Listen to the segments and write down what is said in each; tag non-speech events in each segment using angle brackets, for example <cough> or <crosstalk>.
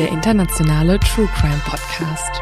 Der internationale True Crime Podcast.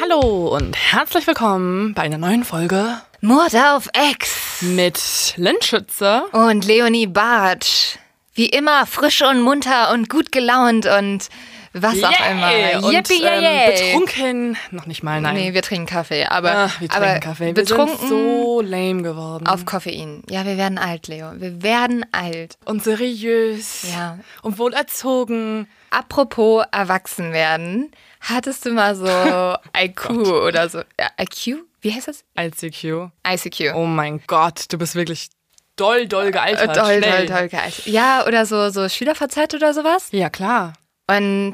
Hallo und herzlich willkommen bei einer neuen Folge Mord auf X. mit Lindschütze. Und Leonie Bartsch. Wie immer frisch und munter und gut gelaunt und was auch Yay! immer. Und, Yippie, ähm, yay. betrunken, noch nicht mal, nein. Nee, wir trinken Kaffee, aber, Ah, wir trinken aber Kaffee. Wir betrunken sind so lame geworden. auf Koffein. Ja, wir werden alt, Leo. Wir werden alt. und seriös. Ja. Und wohlerzogen. Apropos erwachsen werden, hattest du mal so <laughs> IQ oder so? IQ? Wie heißt das? ICQ. ICQ. Oh mein Gott, du bist wirklich doll, doll Äh, gealtert. toll, Schnell. toll, toll, geil. Ja, oder so, so SchülerVZ oder sowas. Ja, klar. Und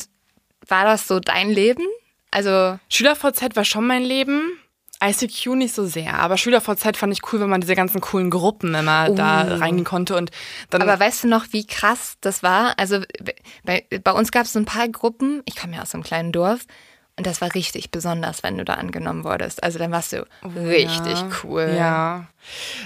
war das so dein Leben? Also, SchülerVZ war schon mein Leben. ICQ nicht so sehr, aber SchülerVZ fand ich cool, wenn man diese ganzen coolen Gruppen immer da reingehen konnte und dann aber weißt du noch, wie krass das war? Also, bei, bei uns gab es so ein paar Gruppen. Ich komme ja aus einem kleinen Dorf. Und das war richtig besonders, wenn du da angenommen wurdest. Also dann warst du richtig cool. Ja.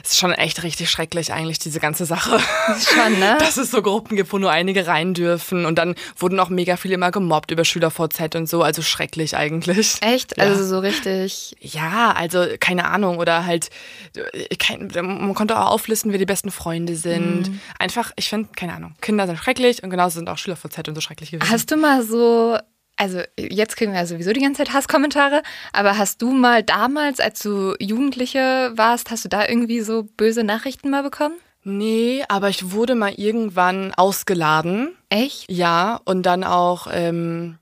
Es ist schon echt richtig schrecklich eigentlich, diese ganze Sache. Schon, ne? <laughs> Dass es so Gruppen gibt, wo nur einige rein dürfen. Und dann wurden auch mega viele immer gemobbt über SchülerVZ und so. Also schrecklich eigentlich. Echt? Ja. Also so richtig. Ja, also keine Ahnung. Oder halt, äh, kein, man konnte auch auflisten, wer die besten Freunde sind. Mhm. Einfach, ich finde, keine Ahnung. Kinder sind schrecklich und genauso sind auch SchülerVZ und so schrecklich gewesen. Hast du mal so, also jetzt kriegen wir ja sowieso die ganze Zeit Hasskommentare, aber hast du mal damals, als du Jugendliche warst, hast du da irgendwie so böse Nachrichten mal bekommen? Nee, aber ich wurde mal irgendwann ausgeladen. Echt? Ja, und dann auch, ähm,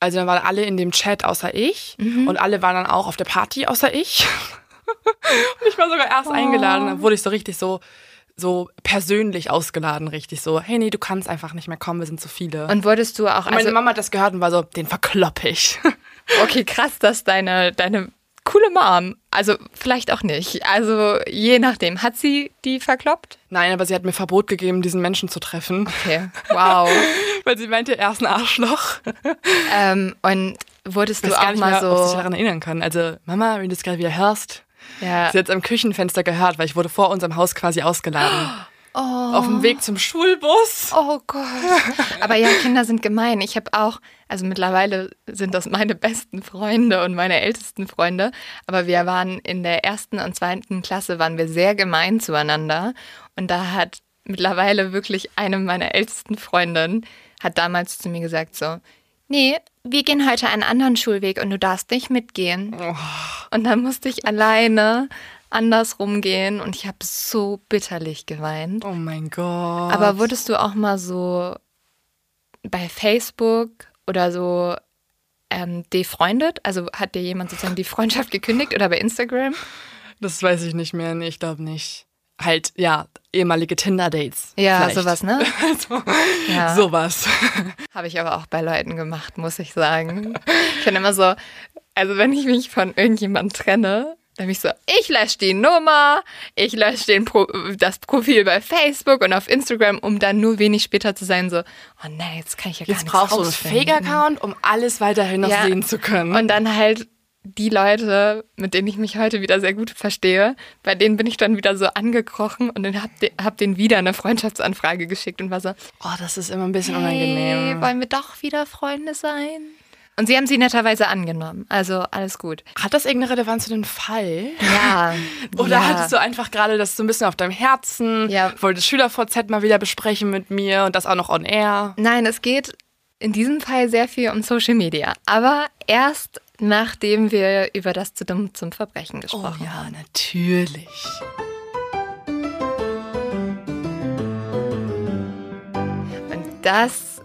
also dann waren alle in dem Chat außer ich Mhm. und alle waren dann auch auf der Party außer ich. <laughs> und ich war sogar erst eingeladen, dann wurde ich so richtig so, so persönlich ausgeladen, richtig so, hey nee, du kannst einfach nicht mehr kommen, wir sind zu viele. Und wurdest du auch, Und meine also, Mama hat das gehört und war so, den verklopp ich. <laughs> okay, krass, dass deine, deine coole Mom, also vielleicht auch nicht, also je nachdem, hat sie die verkloppt? Nein, aber sie hat mir Verbot gegeben, diesen Menschen zu treffen, Okay, <laughs> wow. weil sie meinte, er ist ein Arschloch. ähm, und wurdest Ich du weiß gar auch nicht mal mehr, ob du dich so, daran erinnern kann. Also, Mama, wenn du das gerade wieder hörst, ja, sie hat es am Küchenfenster gehört, weil ich wurde vor unserem Haus quasi ausgeladen. <gasps> Auf dem Weg zum Schulbus. Oh Gott. Aber ja, Kinder sind gemein. Ich habe auch, also mittlerweile sind das meine besten Freunde und meine ältesten Freunde. Aber wir waren in der ersten und zweiten Klasse, waren wir sehr gemein zueinander. Und da hat mittlerweile wirklich eine meiner ältesten Freundinnen, hat damals zu mir gesagt so, nee, wir gehen heute einen anderen Schulweg und du darfst nicht mitgehen. Und dann musste ich alleine andersrum gehen und ich habe so bitterlich geweint. Oh mein Gott. Aber wurdest du auch mal so bei Facebook oder so ähm, defreundet? Also hat dir jemand sozusagen die Freundschaft gekündigt oder bei Instagram? das weiß ich nicht mehr. Nee, ich glaube nicht. Halt, ja, ehemalige Tinder-Dates. Ja, vielleicht. sowas, ne? <laughs> Also, Ja. Sowas. <laughs> Habe ich aber auch bei Leuten gemacht, muss ich sagen. Ich bin immer so, also wenn ich mich von irgendjemandem trenne, dann bin ich so, ich lösche die Nummer, ich lösche den Pro das Profil bei Facebook und auf Instagram, um dann nur wenig später zu sein, so, oh nein, jetzt kann ich ja gar Jetzt nichts brauchst du einen. Fake-Account, um alles weiterhin noch Ja. sehen zu können. Und dann halt die Leute, mit denen ich mich heute wieder sehr gut verstehe, bei denen bin ich dann wieder so angekrochen und dann hab, de, hab denen wieder eine Freundschaftsanfrage geschickt und war so, Oh, das ist immer ein bisschen hey, unangenehm. wollen wir doch wieder Freunde sein? Und sie haben sie netterweise angenommen, also alles gut. Hat das irgendeine Relevanz für den Fall? Ja. <laughs> Oder ja. hattest du einfach gerade das so ein bisschen auf deinem Herzen? Ja. Wolltest SchülerVZ mal wieder besprechen mit mir und das auch noch on air? Nein, es geht in diesem Fall sehr viel um Social Media, aber erst nachdem wir über das zu dumm zum Verbrechen gesprochen haben. Oh natürlich. Und das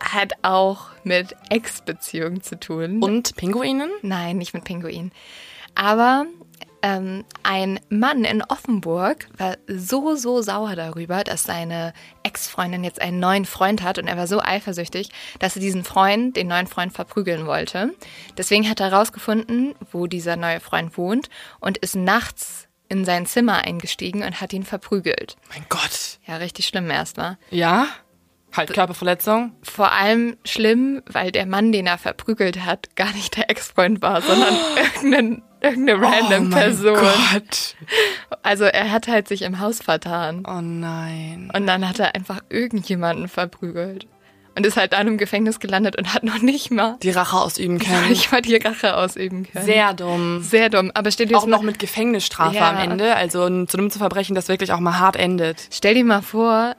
hat auch mit Ex-Beziehungen zu tun. Und Pinguinen? Nein, nicht mit Pinguin. Aber ähm, ein Mann in Offenburg war so, so sauer darüber, dass seine Ex-Freundin jetzt einen neuen Freund hat und er war so eifersüchtig, dass er diesen Freund, den neuen Freund, verprügeln wollte. Deswegen hat er herausgefunden, wo dieser neue Freund wohnt und ist nachts in sein Zimmer eingestiegen und hat ihn verprügelt. Mein Gott. Ja, richtig schlimm erstmal. Ja? Halt Körperverletzung? Vor allem schlimm, weil der Mann, den er verprügelt hat, gar nicht der Ex-Freund war, sondern <gasps> irgendein, irgendeine random oh mein Person. Gott. Also er hat halt sich im Haus vertan. Oh nein. Und dann hat er einfach irgendjemanden verprügelt. Und ist halt dann im Gefängnis gelandet und hat noch nicht mal, Die Rache ausüben <laughs> können. nicht mal die Rache ausüben können. Sehr dumm. Sehr dumm. Aber stell dir, Auch noch mit Gefängnisstrafe Ja. am Ende. Also ein zu dumm zu Verbrechen, das wirklich auch mal hart endet. stell dir mal vor,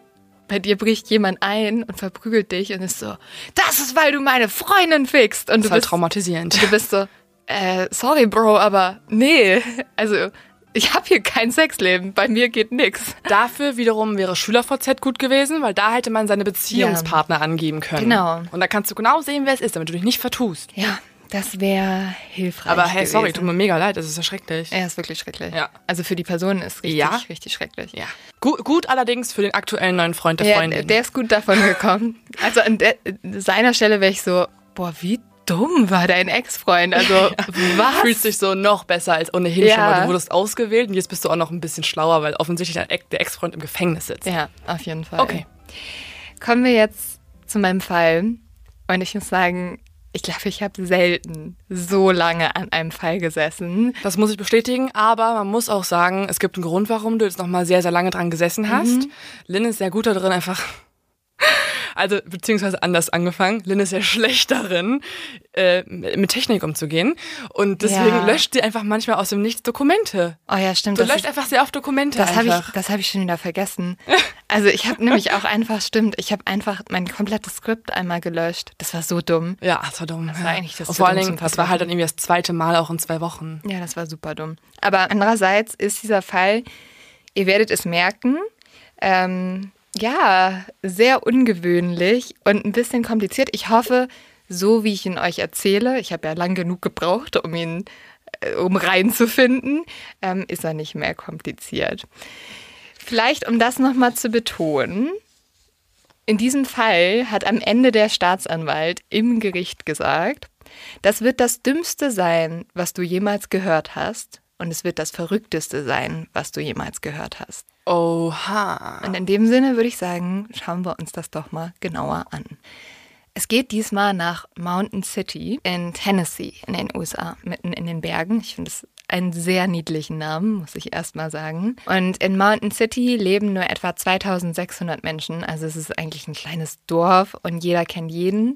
bei dir bricht jemand ein und verprügelt dich und ist so, das ist, weil du meine Freundin fickst. Und Das du ist halt bist, traumatisierend. du bist so, äh, sorry, Bro, aber nee. Also, ich habe hier kein Sexleben. Bei mir geht nix. Dafür wiederum wäre SchülerVZ gut gewesen, weil da hätte man seine Beziehungspartner angeben können. Genau. Und da kannst du genau sehen, wer es ist, damit du dich nicht vertust. Ja, das wäre hilfreich. Aber hey, sorry, gewesen. tut mir mega leid, das ist ja schrecklich. Er ist wirklich schrecklich. Ja. Also für die Person ist richtig, Ja. richtig schrecklich. Ja. Gut, gut allerdings für den aktuellen neuen Freund der Ja, Freundin. der ist gut davon gekommen. Also an seiner Stelle wäre ich so, boah, wie dumm war dein Ex-Freund. Also <laughs> was? fühlst dich so noch besser als ohnehin Ja. schon, weil du wurdest ausgewählt und jetzt bist du auch noch ein bisschen schlauer, weil offensichtlich der Ex-Freund im Gefängnis sitzt. Ja, auf jeden Fall. Okay. Kommen wir jetzt zu meinem Fall. Und ich muss sagen, ich glaube, ich habe selten so lange an einem Fall gesessen. Das muss ich bestätigen, aber man muss auch sagen, es gibt einen Grund, warum du jetzt noch mal sehr, sehr lange dran gesessen hast. Lynn ist sehr gut darin, einfach, also beziehungsweise anders angefangen. Lynn ist sehr schlecht darin, äh, mit Technik umzugehen und deswegen Ja. löscht sie einfach manchmal aus dem Nichts Dokumente. Oh ja, stimmt. Du löscht ist- einfach sehr oft Dokumente Das habe ich, das hab ich schon wieder vergessen. Also ich habe nämlich auch einfach, stimmt, ich habe einfach mein komplettes Skript einmal gelöscht. Das war so dumm. ja, das war dumm. Das war eigentlich das Und vor allen dumm Dingen, zum das war halt dann irgendwie das zweite Mal auch in zwei Wochen. Ja, das war super dumm. Aber andererseits ist dieser Fall, ihr werdet es merken, ähm, ja, sehr ungewöhnlich und ein bisschen kompliziert. Ich hoffe, so wie ich ihn euch erzähle, ich habe ja lang genug gebraucht, um ihn, äh, um reinzufinden, ähm, ist er nicht mehr kompliziert. Vielleicht, um das nochmal zu betonen, in diesem Fall hat am Ende der Staatsanwalt im Gericht gesagt, das wird das Dümmste sein, was du jemals gehört hast. Und es wird das Verrückteste sein, was du jemals gehört hast. Oha. Und in dem Sinne würde ich sagen, schauen wir uns das doch mal genauer an. Es geht diesmal nach Mountain City in Tennessee in den USA, mitten in den Bergen. Ich finde es einen sehr niedlichen Namen, muss ich erst mal sagen. Und in Mountain City leben nur etwa 2600 Menschen. Also es ist eigentlich ein kleines Dorf und jeder kennt jeden.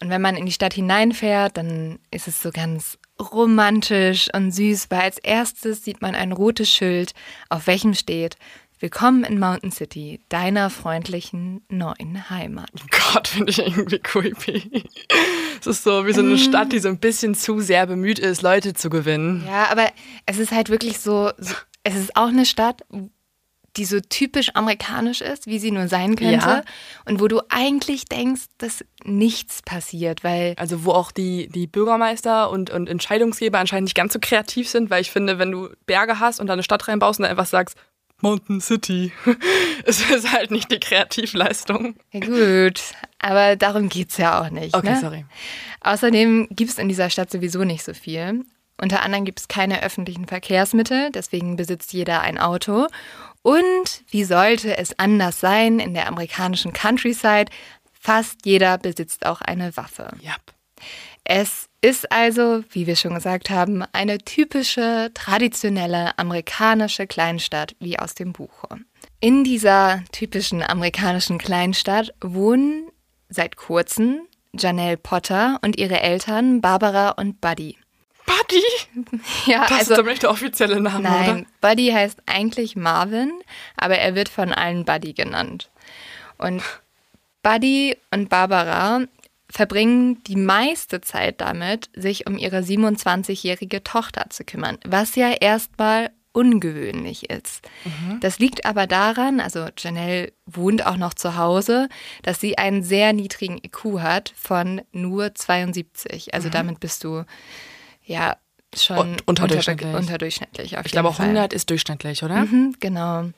Und wenn man in die Stadt hineinfährt, dann ist es so ganz romantisch und süß, weil als erstes sieht man ein rotes Schild, auf welchem steht Willkommen in Mountain City, deiner freundlichen neuen Heimat. Gott, <laughs> finde ich irgendwie creepy. Es ist so wie so eine Stadt, die so ein bisschen zu sehr bemüht ist, Leute zu gewinnen. Ja, aber es ist halt wirklich so, so es ist auch eine Stadt, die so typisch amerikanisch ist, wie sie nur sein könnte. Ja. Und wo du eigentlich denkst, dass nichts passiert, weil Also wo auch die, die Bürgermeister und, und Entscheidungsgeber anscheinend nicht ganz so kreativ sind, weil ich finde, wenn du Berge hast und da eine Stadt reinbaust und dann einfach sagst, Mountain City, <laughs> es ist halt nicht die Kreativleistung. Ja gut, aber darum geht's ja auch nicht. Okay, ne? sorry. Außerdem gibt's in dieser Stadt sowieso nicht so viel. Unter anderem gibt's keine öffentlichen Verkehrsmittel, deswegen besitzt jeder ein Auto. Und wie sollte es anders sein in der amerikanischen Countryside? Fast jeder besitzt auch eine Waffe. Ja. Es ist also, wie wir schon gesagt haben, eine typische, traditionelle amerikanische Kleinstadt wie aus dem Buche. In dieser typischen amerikanischen Kleinstadt wohnen seit kurzem Janelle Potter und ihre Eltern Barbara und Buddy. Buddy? <laughs> Ja, Das also ist doch der offizielle Name, nein, Buddy heißt eigentlich Marvin, aber er wird von allen Buddy genannt. Und Buddy und Barbara verbringen die meiste Zeit damit, sich um ihre 27-jährige Tochter zu kümmern, was ja erstmal ungewöhnlich ist. Das liegt aber daran, also Janelle wohnt auch noch zu Hause, dass sie einen sehr niedrigen IQ hat von nur 72. Also damit bist du ja schon Und- unterdurchschnittlich. Unter, unterdurchschnittlich auf Ich glaube, jeden Fall. 100 ist durchschnittlich, oder? Mhm, genau.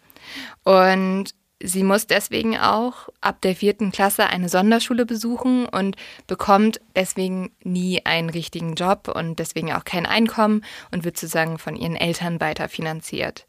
Und sie muss deswegen auch ab der vierten Klasse eine Sonderschule besuchen und bekommt deswegen nie einen richtigen Job und deswegen auch kein Einkommen und wird sozusagen von ihren Eltern weiter finanziert.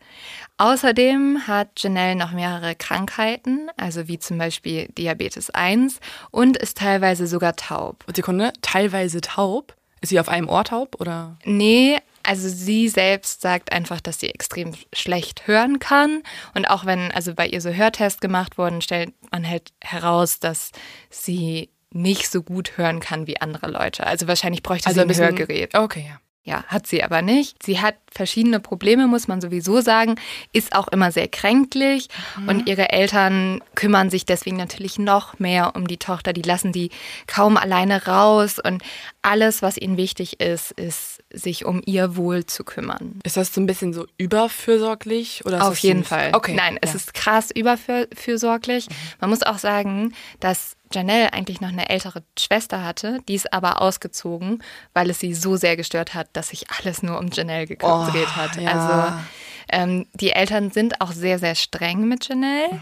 Außerdem hat Janelle noch mehrere Krankheiten, also wie zum Beispiel Diabetes 1 und ist teilweise sogar taub. Und Sekunde, teilweise taub. Ist sie auf einem Ohr taub oder? Nee, also sie selbst sagt einfach, dass sie extrem schlecht hören kann. Und auch wenn also bei ihr so Hörtests gemacht wurden, stellt man halt heraus, dass sie nicht so gut hören kann wie andere Leute. Also wahrscheinlich bräuchte sie ein, Hörgerät. Okay, ja. Ja, hat sie aber nicht. Sie hat verschiedene Probleme, muss man sowieso sagen, ist auch immer sehr kränklich und ihre Eltern kümmern sich deswegen natürlich noch mehr um die Tochter. Die lassen die kaum alleine raus und alles, was ihnen wichtig ist, ist, sich um ihr Wohl zu kümmern. Ist das so ein bisschen so überfürsorglich? Oder Auf jeden? Fall. Okay. Nein, es ja. ist krass überfürsorglich. Man muss auch sagen, dass Janelle eigentlich noch eine ältere Schwester hatte, die ist aber ausgezogen, weil es sie so sehr gestört hat, dass sich alles nur um Janelle gedreht Oh, hat. ja. Also ähm, die Eltern sind auch sehr, sehr streng mit Janelle. Mhm.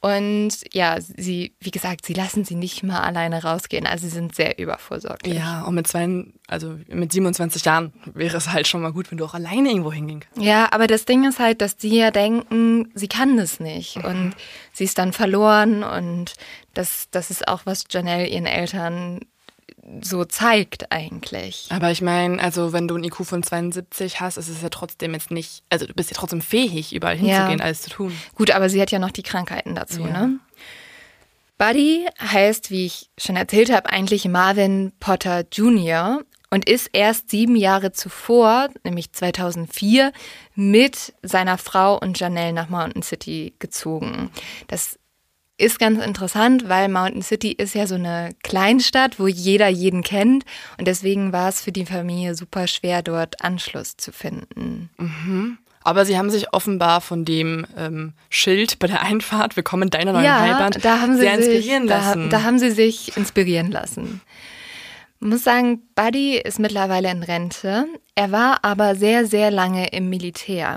Und ja, sie, wie gesagt, sie lassen sie nicht mal alleine rausgehen. Also sie sind sehr übervorsorglich. Ja, und mit zwei, also mit 27 Jahren wäre es halt schon mal gut, wenn du auch alleine irgendwo hingehen kannst. Ja, aber das Ding ist halt, dass die ja denken, sie kann das nicht. Und sie ist dann verloren und das, das ist auch, was Janelle ihren Eltern so zeigt eigentlich. Aber ich meine, also wenn du ein IQ von 72 hast, ist es ja trotzdem jetzt nicht, also du bist ja trotzdem fähig, überall Ja. hinzugehen, alles zu tun. Gut, aber sie hat ja noch die Krankheiten dazu, Ja. ne? Buddy heißt, wie ich schon erzählt habe, eigentlich Marvin Potter Jr. und ist erst sieben Jahre zuvor, nämlich 2004, mit seiner Frau und Janelle nach Mountain City gezogen. Das ist ganz interessant, weil Mountain City ist ja so eine Kleinstadt, wo jeder jeden kennt und deswegen war es für die Familie super schwer, dort Anschluss zu finden. Aber sie haben sich offenbar von dem ähm, Schild bei der Einfahrt, willkommen in deiner neuen Heimat, da haben sie sehr sich, inspirieren da, lassen. Da haben sie sich inspirieren lassen. Ich muss sagen, Buddy ist mittlerweile in Rente. Er war aber sehr, sehr lange im Militär.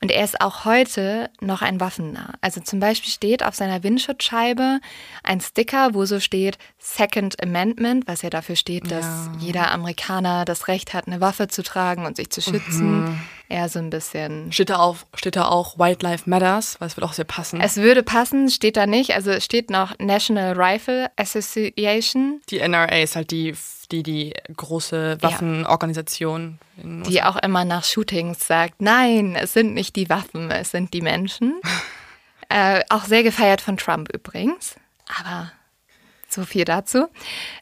Und er ist auch heute noch ein Waffennah. Also zum Beispiel steht auf seiner Windschutzscheibe ein Sticker, wo so steht Second Amendment, was ja dafür steht, dass Ja. jeder Amerikaner das Recht hat, eine Waffe zu tragen und sich zu schützen. Er so ein bisschen steht da, auf, steht da auch White Life Matters, weil es wird auch sehr passen. Es würde passen, steht da nicht. Also es steht noch National Rifle Association, die NRA ist halt die, die, die große Waffenorganisation. In die auch immer nach Shootings sagt, nein, es sind nicht die Waffen, es sind die Menschen. <laughs> äh, auch sehr gefeiert von Trump übrigens. Aber so viel dazu.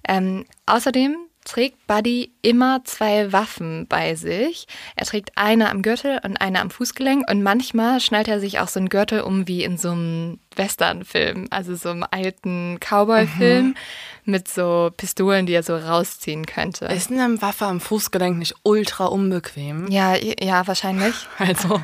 Ähm, außerdem trägt Buddy immer zwei Waffen bei sich. Er trägt eine am Gürtel und eine am Fußgelenk und manchmal schnallt er sich auch so einen Gürtel um wie in so einem Westernfilm, also so einem alten Cowboy-Film mit so Pistolen, die er so rausziehen könnte. Ist eine Waffe am Fußgelenk nicht ultra unbequem? ja, ja, wahrscheinlich. <laughs> Also,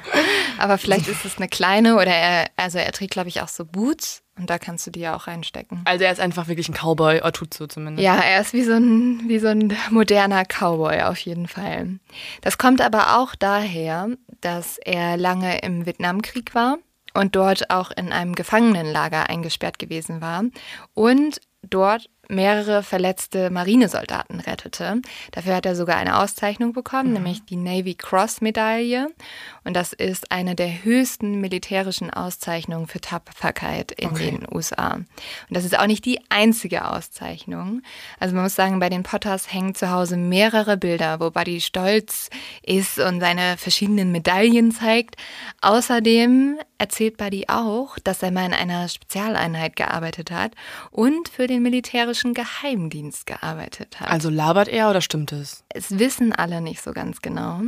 Aber vielleicht ist es eine kleine oder er, also er trägt, glaube ich, auch so Boots und da kannst du die ja auch reinstecken. also er ist einfach wirklich ein Cowboy, oder tut so zumindest. Ja, er ist wie so, ein, wie so ein moderner Cowboy auf jeden Fall. Das kommt aber auch daher, dass er lange im Vietnamkrieg war und dort auch in einem Gefangenenlager eingesperrt gewesen war und dort mehrere verletzte Marinesoldaten rettete. Dafür hat er sogar eine Auszeichnung bekommen, mhm. nämlich die Navy Cross Medaille. Und das ist eine der höchsten militärischen Auszeichnungen für Tapferkeit in okay. den USA. Und das ist auch nicht die einzige Auszeichnung. Also man muss sagen, bei den Potters hängen zu Hause mehrere Bilder, wo Buddy stolz ist und seine verschiedenen Medaillen zeigt. Außerdem erzählt Buddy auch, dass er mal in einer Spezialeinheit gearbeitet hat und für den militärischen Geheimdienst gearbeitet hat. Also labert er oder stimmt es? Es wissen alle nicht so ganz genau,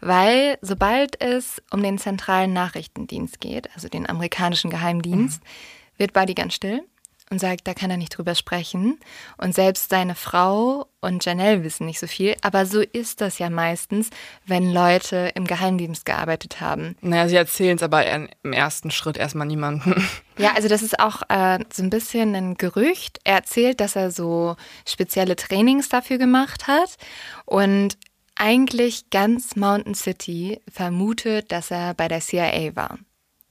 weil sobald es um den zentralen Nachrichtendienst geht, also den amerikanischen Geheimdienst, mhm. wird Buddy ganz still und sagt, da kann er nicht drüber sprechen. Und selbst seine Frau und Janelle wissen nicht so viel. Aber so ist das ja meistens, wenn Leute im Geheimdienst gearbeitet haben. Naja, sie erzählen es aber im ersten Schritt erstmal niemandem. <laughs> Ja, also das ist auch äh, so ein bisschen ein Gerücht. Er erzählt, dass er so spezielle Trainings dafür gemacht hat. Und eigentlich ganz Mountain City vermutet, dass er bei der CIA war.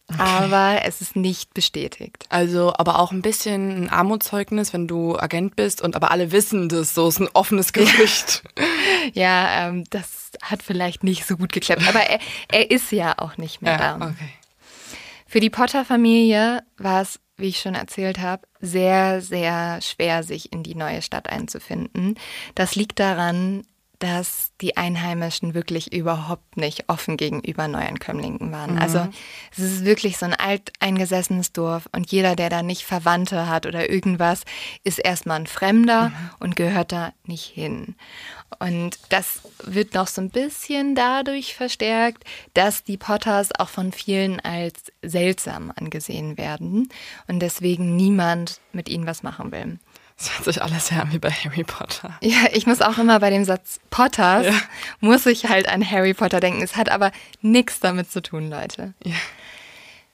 Okay. Aber es ist nicht bestätigt. Also, aber auch ein bisschen ein Armutszeugnis, wenn du Agent bist und aber alle wissen das, so ist ein offenes Gerücht. ja, <laughs> ja ähm, das hat vielleicht nicht so gut geklappt. Aber er, er ist ja auch nicht mehr ja, da. Okay. Für die Potter-Familie war es, wie ich schon erzählt habe, sehr, sehr schwer, sich in die neue Stadt einzufinden. Das liegt daran, dass die Einheimischen wirklich überhaupt nicht offen gegenüber Neuankömmlingen waren. Mhm. Also es ist wirklich so ein alteingesessenes Dorf und jeder, der da nicht Verwandte hat oder irgendwas, ist erstmal ein Fremder mhm. und gehört da nicht hin. Und das wird noch so ein bisschen dadurch verstärkt, dass die Potters auch von vielen als seltsam angesehen werden und deswegen niemand mit ihnen was machen will. Das hört sich alles sehr an wie bei Harry Potter. Ja, ich muss auch immer bei dem Satz Potters, ja. muss ich halt an Harry Potter denken. Es hat aber nichts damit zu tun, Leute. Ja.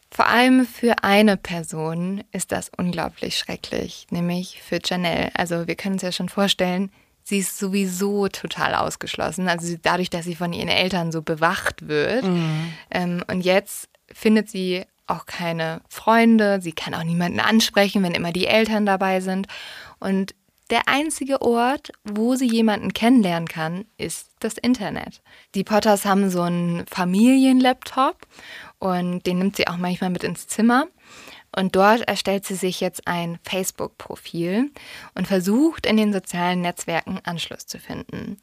Vor allem für eine Person ist das unglaublich schrecklich, nämlich für Janelle. Also wir können uns ja schon vorstellen, sie ist sowieso total ausgeschlossen. Also dadurch, dass sie von ihren Eltern so bewacht wird. Mhm. Ähm, und jetzt findet sie auch keine Freunde, sie kann auch niemanden ansprechen, wenn immer die Eltern dabei sind. Und der einzige Ort, wo sie jemanden kennenlernen kann, ist das Internet. Die Potters haben so einen Familienlaptop und den nimmt sie auch manchmal mit ins Zimmer. Und dort erstellt sie sich jetzt ein Facebook-Profil und versucht in den sozialen Netzwerken Anschluss zu finden.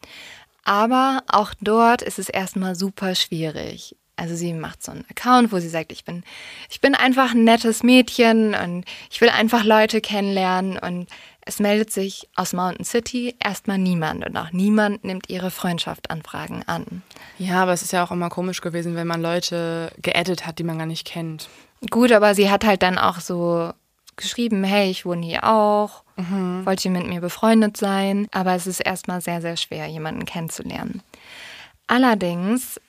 Aber auch dort ist es erstmal super schwierig. Also sie macht so einen Account, wo sie sagt, ich bin, ich bin einfach ein nettes Mädchen und ich will einfach Leute kennenlernen und es meldet sich aus Mountain City erstmal niemand und auch niemand nimmt ihre Freundschaftsanfragen an. Ja, aber es ist ja auch immer komisch gewesen, wenn man Leute geaddet hat, die man gar nicht kennt. Gut, aber sie hat halt dann auch so geschrieben, hey, ich wohne hier auch, mhm. wollt ihr mit mir befreundet sein? Aber es ist erstmal sehr, sehr schwer, jemanden kennenzulernen. Allerdings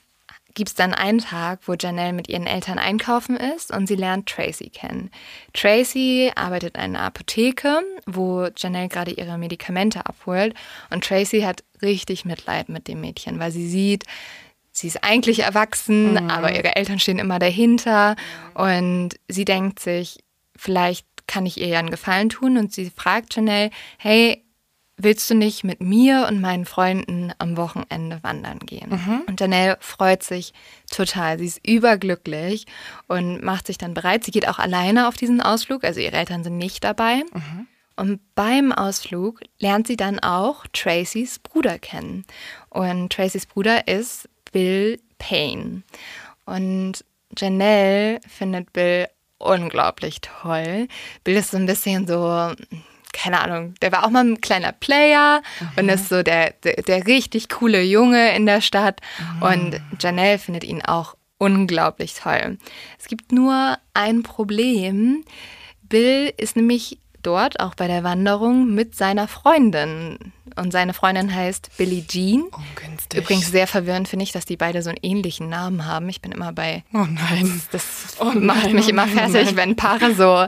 gibt es dann einen Tag, wo Janelle mit ihren Eltern einkaufen ist und sie lernt Tracy kennen. Tracy arbeitet in einer Apotheke, wo Janelle gerade ihre Medikamente abholt und Tracy hat richtig Mitleid mit dem Mädchen, weil sie sieht, sie ist eigentlich erwachsen, mhm. aber ihre Eltern stehen immer dahinter und sie denkt sich, vielleicht kann ich ihr ja einen Gefallen tun und sie fragt Janelle, hey, willst du nicht mit mir und meinen Freunden am Wochenende wandern gehen? Mhm. Und Janelle freut sich total. Sie ist überglücklich und macht sich dann bereit. Sie geht auch alleine auf diesen Ausflug, also ihre Eltern sind nicht dabei. Mhm. Und beim Ausflug lernt sie dann auch Tracys Bruder kennen. Und Tracys Bruder ist Bill Payne. Und Janelle findet Bill unglaublich toll. Bill ist so ein bisschen so keine Ahnung, der war auch mal ein kleiner Player mhm. und ist so der, der, der, richtig coole Junge in der Stadt. Mhm. Und Janelle findet ihn auch unglaublich toll. Es gibt nur ein Problem. Bill ist nämlich dort, auch bei der Wanderung, mit seiner Freundin. Und seine Freundin heißt Billie Jean. Ungünstig. Übrigens sehr verwirrend finde ich, dass die beide so einen ähnlichen Namen haben. Ich bin immer bei. Oh nein. Das, das oh macht nein, mich immer oh fertig, oh wenn Paare so,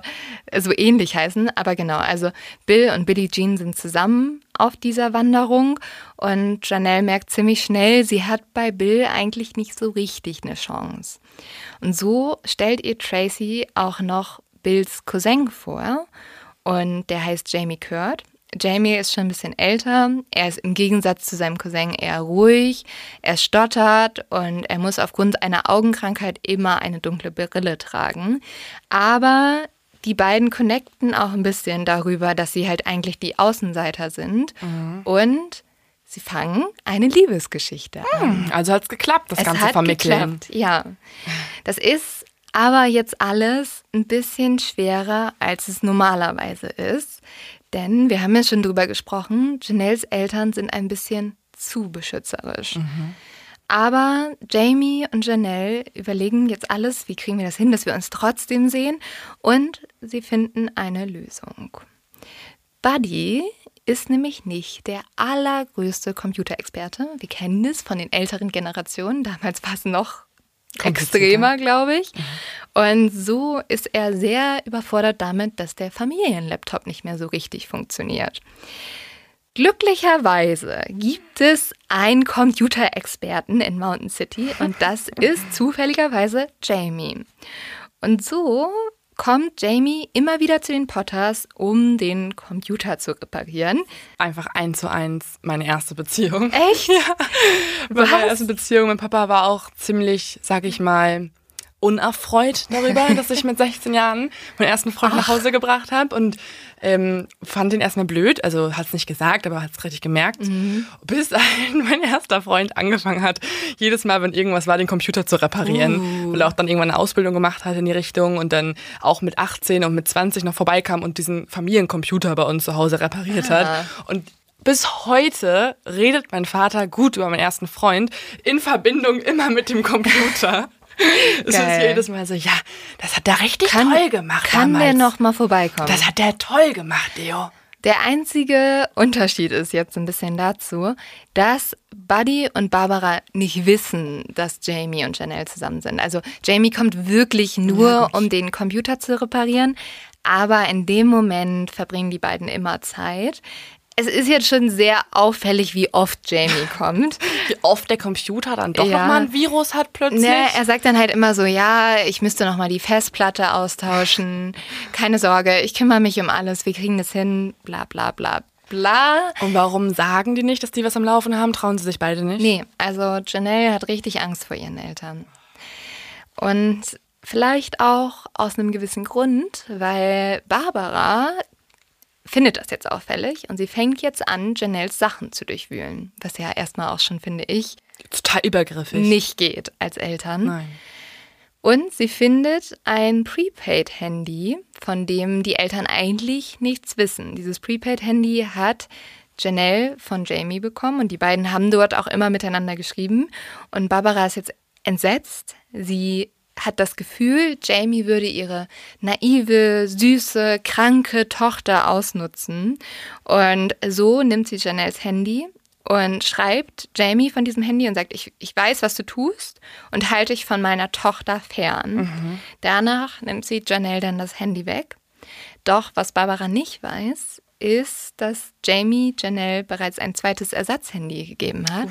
so ähnlich heißen. Aber genau, also Bill und Billie Jean sind zusammen auf dieser Wanderung. Und Janelle merkt ziemlich schnell, sie hat bei Bill eigentlich nicht so richtig eine Chance. Und so stellt ihr Tracy auch noch Bills Cousin vor und der heißt Jamie Kurt. Jamie ist schon ein bisschen älter. Er ist im Gegensatz zu seinem Cousin eher ruhig. Er stottert und er muss aufgrund einer Augenkrankheit immer eine dunkle Brille tragen. Aber die beiden connecten auch ein bisschen darüber, dass sie halt eigentlich die Außenseiter sind. Mhm. Und sie fangen eine Liebesgeschichte an. Also hat es geklappt, das Es Ganze hat vermitteln. geklappt, ja. Das ist aber jetzt alles ein bisschen schwerer, als es normalerweise ist. Denn wir haben ja schon drüber gesprochen, Janelles Eltern sind ein bisschen zu beschützerisch. Aber Jamie und Janelle überlegen jetzt alles, wie kriegen wir das hin, dass wir uns trotzdem sehen. Und sie finden eine Lösung. Buddy ist nämlich nicht der allergrößte Computerexperte. Wir kennen das von den älteren Generationen. Damals war es noch extremer, glaube ich. Und so ist er sehr überfordert damit, dass der Familienlaptop nicht mehr so richtig funktioniert. Glücklicherweise gibt es einen Computerexperten in Mountain City und das <laughs> ist zufälligerweise Jamie. Und so kommt Jamie immer wieder zu den Potters, um den Computer zu reparieren. Einfach eins zu eins meine erste Beziehung. Echt? <laughs> Ja. Bei Was? meiner ersten Beziehung, mein Papa war auch ziemlich, sag ich mal, unerfreut darüber, <laughs> dass ich mit 16 Jahren meinen ersten Freund nach Hause gebracht habe und ähm, fand ihn erstmal blöd, also hat es nicht gesagt, aber hat es richtig gemerkt, bis <laughs> ein, mein erster Freund angefangen hat, jedes Mal, wenn irgendwas war, den Computer zu reparieren, weil er auch dann irgendwann eine Ausbildung gemacht hat in die Richtung und dann auch mit 18 und mit 20 noch vorbeikam und diesen Familiencomputer bei uns zu Hause repariert hat. Und bis heute redet mein Vater gut über meinen ersten Freund in Verbindung immer mit dem Computer. <laughs> Es ist jedes Mal so, ja, das hat der richtig Kann- toll gemacht Kann damals. der noch mal vorbeikommen? Das hat der toll gemacht, Leo. Der einzige Unterschied ist jetzt ein bisschen dazu, dass Buddy und Barbara nicht wissen, dass Jamie und Janelle zusammen sind. Also Jamie kommt wirklich nur, um den Computer zu reparieren, aber in dem Moment verbringen die beiden immer Zeit. Es ist jetzt schon sehr auffällig, wie oft Jamie <laughs> kommt. Wie oft der Computer dann doch Ja. noch mal ein Virus hat plötzlich. Ne, er sagt dann halt immer so, ja, ich müsste noch mal die Festplatte austauschen. Keine Sorge, ich kümmere mich um alles, wir kriegen das hin, bla bla bla bla. Und warum sagen die nicht, dass die was am Laufen haben? Trauen sie sich beide nicht? Nee, also Janelle hat richtig Angst vor ihren Eltern. Und vielleicht auch aus einem gewissen Grund, weil Barbara findet das jetzt auffällig und sie fängt jetzt an, Janelles Sachen zu durchwühlen. Was ja erstmal auch schon, finde ich, Total übergriffig. nicht geht als Eltern. Nein. Und sie findet ein Prepaid-Handy, von dem die Eltern eigentlich nichts wissen. Dieses Prepaid-Handy hat Janelle von Jamie bekommen und die beiden haben dort auch immer miteinander geschrieben. Und Barbara ist jetzt entsetzt. Sie hat das Gefühl, Jamie würde ihre naive, süße, kranke Tochter ausnutzen. Und so nimmt sie Janelles Handy und schreibt Jamie von diesem Handy und sagt, ich, ich weiß, was du tust und halte dich von meiner Tochter fern. Danach nimmt sie Janelle dann das Handy weg. Doch was Barbara nicht weiß, ist, dass Jamie Janelle bereits ein zweites Ersatzhandy gegeben hat.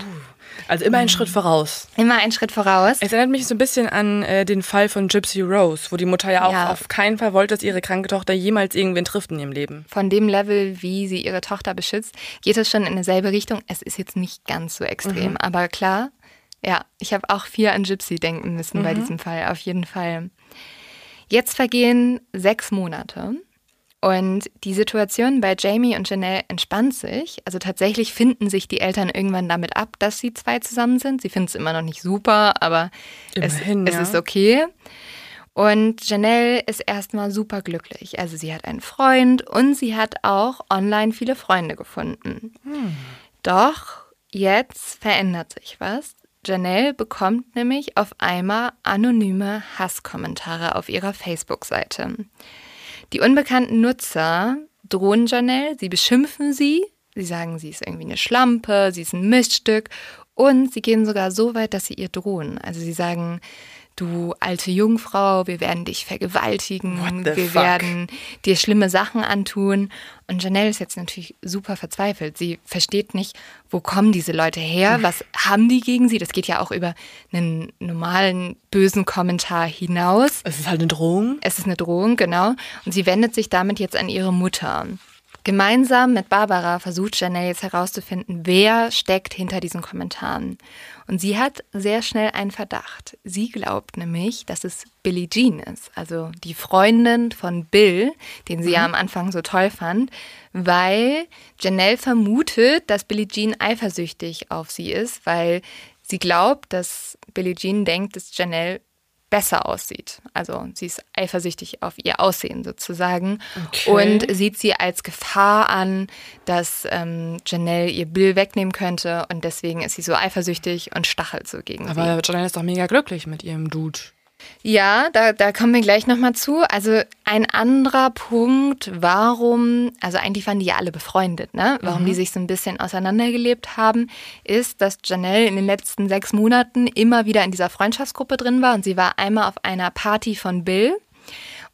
Also immer einen Schritt voraus. Immer einen Schritt voraus. Es erinnert mich so ein bisschen an äh, den Fall von Gypsy Rose, wo die Mutter ja auch Ja. auf keinen Fall wollte, dass ihre kranke Tochter jemals irgendwen trifft in ihrem Leben. Von dem Level, wie sie ihre Tochter beschützt, geht es schon in dieselbe Richtung. Es ist jetzt nicht ganz so extrem, aber klar, ja, ich habe auch viel an Gypsy denken müssen bei diesem Fall, auf jeden Fall. Jetzt vergehen sechs Monate und die Situation bei Jamie und Janelle entspannt sich. Also tatsächlich finden sich die Eltern irgendwann damit ab, dass sie zwei zusammen sind. Sie finden es immer noch nicht super, aber Immerhin, es, ja. es ist okay. Und Janelle ist erstmal super glücklich. Also sie hat einen Freund und sie hat auch online viele Freunde gefunden. Doch jetzt verändert sich was. Janelle bekommt nämlich auf einmal anonyme Hasskommentare auf ihrer Facebook-Seite. Die unbekannten Nutzer drohen Janelle, sie beschimpfen sie, sie sagen, sie ist irgendwie eine Schlampe, sie ist ein Miststück und sie gehen sogar so weit, dass sie ihr drohen. Also sie sagen, du alte Jungfrau, wir werden dich vergewaltigen, wir fuck? werden dir schlimme Sachen antun. Und Janelle ist jetzt natürlich super verzweifelt. Sie versteht nicht, wo kommen diese Leute her, was haben die gegen sie. Das geht ja auch über einen normalen bösen Kommentar hinaus. Es ist halt eine Drohung. Es ist eine Drohung, genau. Und sie wendet sich damit jetzt an ihre Mutter. Gemeinsam mit Barbara versucht Janelle jetzt herauszufinden, wer steckt hinter diesen Kommentaren. Und sie hat sehr schnell einen Verdacht. Sie glaubt nämlich, dass es Billie Jean ist, also die Freundin von Bill, den sie mhm. ja am Anfang so toll fand, weil Janelle vermutet, dass Billie Jean eifersüchtig auf sie ist, weil sie glaubt, dass Billie Jean denkt, dass Janelle besser aussieht. Also sie ist eifersüchtig auf ihr Aussehen sozusagen okay. und sieht sie als Gefahr an, dass ähm, Janelle ihr Bill wegnehmen könnte und deswegen ist sie so eifersüchtig und stachelt so gegen Aber sie. Aber Janelle ist doch mega glücklich mit ihrem Dude. Ja, da, da kommen wir gleich nochmal zu. Also ein anderer Punkt, warum, also eigentlich waren die ja alle befreundet, ne? Warum mhm. die sich so ein bisschen auseinandergelebt haben, ist, dass Janelle in den letzten sechs Monaten immer wieder in dieser Freundschaftsgruppe drin war und sie war einmal auf einer Party von Bill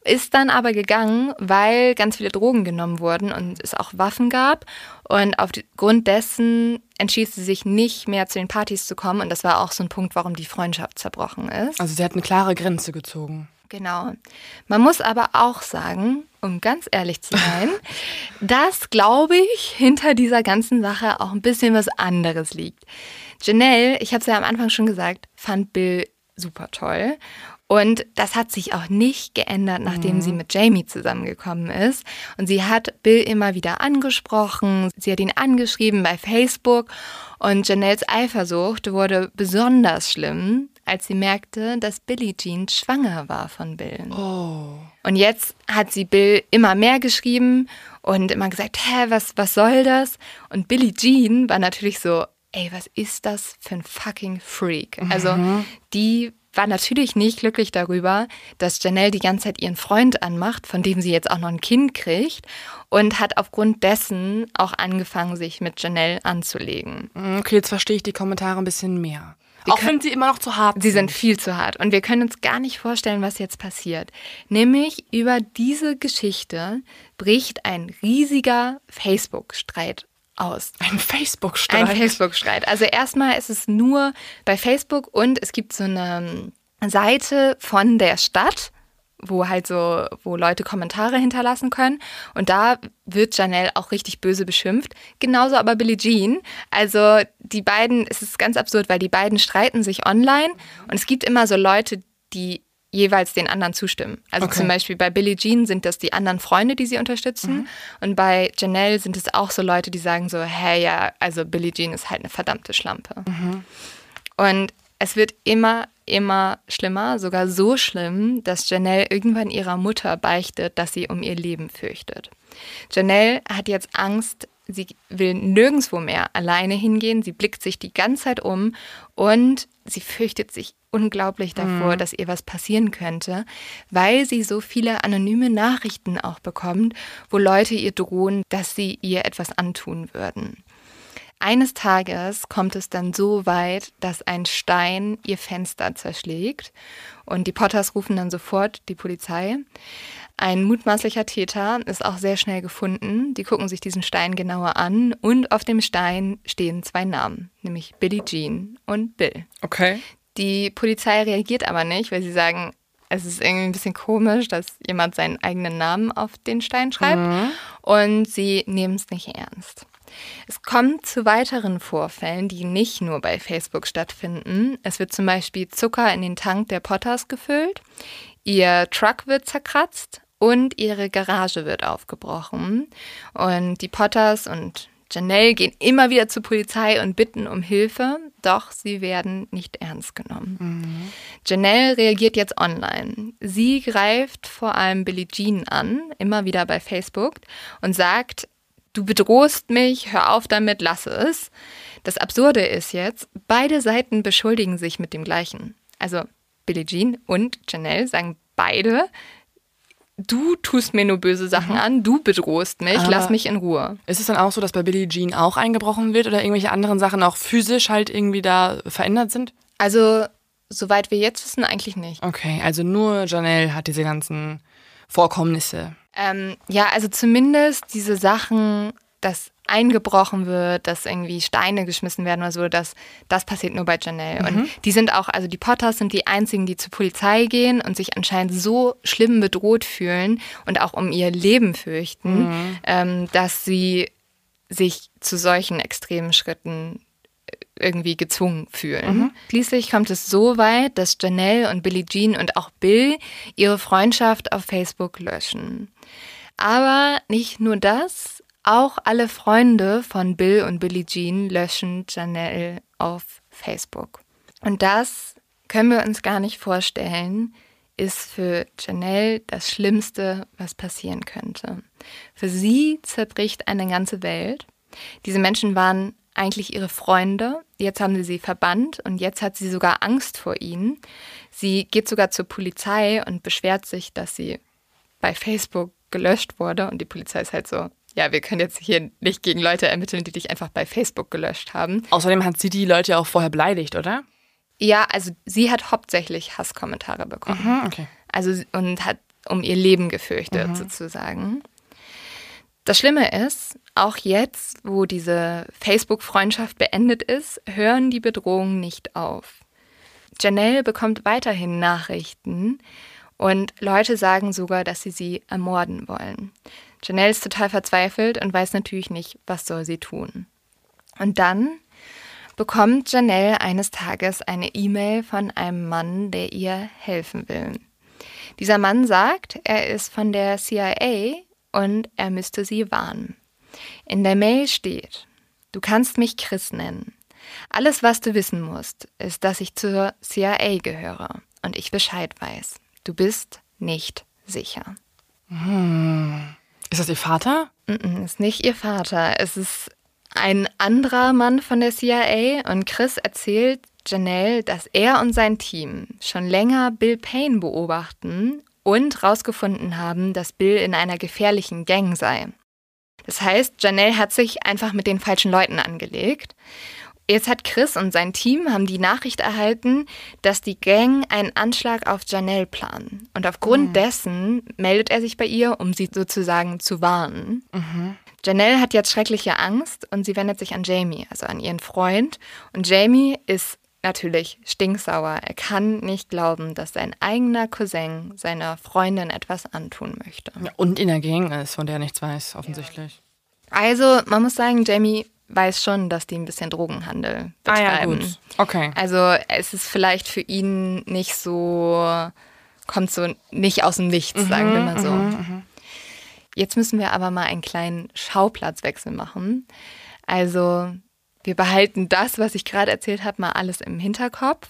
ist dann aber gegangen, weil ganz viele Drogen genommen wurden und es auch Waffen gab. Und aufgrund dessen entschied sie sich nicht mehr zu den Partys zu kommen. Und das war auch so ein Punkt, warum die Freundschaft zerbrochen ist. Also sie hat eine klare Grenze gezogen. Genau. Man muss aber auch sagen, um ganz ehrlich zu sein, <laughs> dass, glaube ich, hinter dieser ganzen Sache auch ein bisschen was anderes liegt. Janelle, ich habe es ja am Anfang schon gesagt, fand Bill super toll und das hat sich auch nicht geändert, nachdem mhm. sie mit Jamie zusammengekommen ist. Und sie hat Bill immer wieder angesprochen, sie hat ihn angeschrieben bei Facebook. Und Janelles Eifersucht wurde besonders schlimm, als sie merkte, dass Billie Jean schwanger war von Bill. Oh. Und jetzt hat sie Bill immer mehr geschrieben und immer gesagt, hä, was, was soll das? Und Billie Jean war natürlich so, ey, was ist das für ein fucking Freak? Also mhm. die war natürlich nicht glücklich darüber, dass Janelle die ganze Zeit ihren Freund anmacht, von dem sie jetzt auch noch ein Kind kriegt und hat aufgrund dessen auch angefangen, sich mit Janelle anzulegen. Mm, okay, jetzt verstehe ich die Kommentare ein bisschen mehr. Wir auch wenn sie immer noch zu hart sind. Sie sind viel zu hart. Und wir können uns gar nicht vorstellen, was jetzt passiert. Nämlich über diese Geschichte bricht ein riesiger Facebook-Streit aus. <laughs> Ein Facebook-Streit. Ein Facebook-Streit. Also erstmal ist es nur bei Facebook und es gibt so eine Seite von der Stadt, wo halt so, wo Leute Kommentare hinterlassen können. Und da wird Janelle auch richtig böse beschimpft. Genauso aber Billie Jean. Also die beiden, es ist ganz absurd, weil die beiden streiten sich online und es gibt immer so Leute, die jeweils den anderen zustimmen. Also okay. zum Beispiel bei Billie Jean sind das die anderen Freunde, die sie unterstützen. Mhm. Und bei Janelle sind es auch so Leute, die sagen so, hey, ja, also Billie Jean ist halt eine verdammte Schlampe. Mhm. Und es wird immer, immer schlimmer, sogar so schlimm, dass Janelle irgendwann ihrer Mutter beichtet, dass sie um ihr Leben fürchtet. Janelle hat jetzt Angst, sie will nirgendwo mehr alleine hingehen, sie blickt sich die ganze Zeit um und sie fürchtet sich unglaublich davor, mhm. dass ihr was passieren könnte, weil sie so viele anonyme Nachrichten auch bekommt, wo Leute ihr drohen, dass sie ihr etwas antun würden. Eines Tages kommt es dann so weit, dass ein Stein ihr Fenster zerschlägt und die Potters rufen dann sofort die Polizei. Ein mutmaßlicher Täter ist auch sehr schnell gefunden. Die gucken sich diesen Stein genauer an und auf dem Stein stehen zwei Namen, nämlich Billie Jean und Bill. Okay. Die Polizei reagiert aber nicht, weil sie sagen, es ist irgendwie ein bisschen komisch, dass jemand seinen eigenen Namen auf den Stein schreibt mhm. und sie nehmen es nicht ernst. Es kommt zu weiteren Vorfällen, die nicht nur bei Facebook stattfinden. Es wird zum Beispiel Zucker in den Tank der Potters gefüllt, ihr Truck wird zerkratzt und ihre Garage wird aufgebrochen. Und die Potters und Janelle gehen immer wieder zur Polizei und bitten um Hilfe, doch sie werden nicht ernst genommen. Mhm. Janelle reagiert jetzt online. Sie greift vor allem Billie Jean an, immer wieder bei Facebook, und sagt, du bedrohst mich, hör auf damit, lass es. Das Absurde ist jetzt, beide Seiten beschuldigen sich mit dem gleichen. Also Billie Jean und Janelle sagen beide, du tust mir nur böse Sachen mhm. an, du bedrohst mich, Aber lass mich in Ruhe. Ist es dann auch so, dass bei Billie Jean auch eingebrochen wird oder irgendwelche anderen Sachen auch physisch halt irgendwie da verändert sind? Also, soweit wir jetzt wissen, eigentlich nicht. Okay, also nur Janelle hat diese ganzen Vorkommnisse. Ähm, ja, also zumindest diese Sachen, dass eingebrochen wird, dass irgendwie Steine geschmissen werden oder so, das, das passiert nur bei Janelle. Mhm. Und die sind auch, also die Potters sind die einzigen, die zur Polizei gehen und sich anscheinend so schlimm bedroht fühlen und auch um ihr Leben fürchten, mhm. ähm, dass sie sich zu solchen extremen Schritten irgendwie gezwungen fühlen. Mhm. Schließlich kommt es so weit, dass Janelle und Billie Jean und auch Bill ihre Freundschaft auf Facebook löschen. Aber nicht nur das, auch alle Freunde von Bill und Billie Jean löschen Janelle auf Facebook. Und das können wir uns gar nicht vorstellen, ist für Janelle das Schlimmste, was passieren könnte. Für sie zerbricht eine ganze Welt. Diese Menschen waren eigentlich ihre Freunde. Jetzt haben sie sie verbannt und jetzt hat sie sogar Angst vor ihnen. Sie geht sogar zur Polizei und beschwert sich, dass sie bei Facebook gelöscht wurde. Und die Polizei ist halt so, ja, wir können jetzt hier nicht gegen Leute ermitteln, die dich einfach bei Facebook gelöscht haben. Außerdem hat sie die Leute auch vorher beleidigt, oder? Ja, also sie hat hauptsächlich Hasskommentare bekommen. Mhm, okay. Also und hat um ihr Leben gefürchtet, mhm. sozusagen. Das Schlimme ist, auch jetzt, wo diese Facebook-Freundschaft beendet ist, hören die Bedrohungen nicht auf. Janelle bekommt weiterhin Nachrichten und Leute sagen sogar, dass sie sie ermorden wollen. Janelle ist total verzweifelt und weiß natürlich nicht, was soll sie tun. Und dann bekommt Janelle eines Tages eine E-Mail von einem Mann, der ihr helfen will. Dieser Mann sagt, er ist von der CIA und er müsste sie warnen. In der Mail steht, du kannst mich Chris nennen. Alles, was du wissen musst, ist, dass ich zur CIA gehöre und ich Bescheid weiß. Du bist nicht sicher. Hm. Ist das ihr Vater? Mm ist nicht ihr Vater. Es ist ein anderer Mann von der CIA und Chris erzählt Janelle, dass er und sein Team schon länger Bill Payne beobachten und herausgefunden haben, dass Bill in einer gefährlichen Gang sei. Das heißt, Janelle hat sich einfach mit den falschen Leuten angelegt. Jetzt hat Chris und sein Team haben die Nachricht erhalten, dass die Gang einen Anschlag auf Janelle planen. Und aufgrund mhm. dessen meldet er sich bei ihr, um sie sozusagen zu warnen. Mhm. Janelle hat jetzt schreckliche Angst und sie wendet sich an Jamie, also an ihren Freund. Und Jamie ist natürlich stinksauer. Er kann nicht glauben, dass sein eigener Cousin seiner Freundin etwas antun möchte. Ja, und in der Gang ist, von der er nichts weiß, offensichtlich. Also, man muss sagen, Jamie weiß schon, dass die ein bisschen Drogenhandel betreiben. Ah, ja, gut. Okay. Also, es ist vielleicht für ihn nicht so, kommt so nicht aus dem Nichts, mhm, sagen wir mal so. Mhm, mhm. Jetzt müssen wir aber mal einen kleinen Schauplatzwechsel machen. Also, wir behalten das, was ich gerade erzählt habe, mal alles im Hinterkopf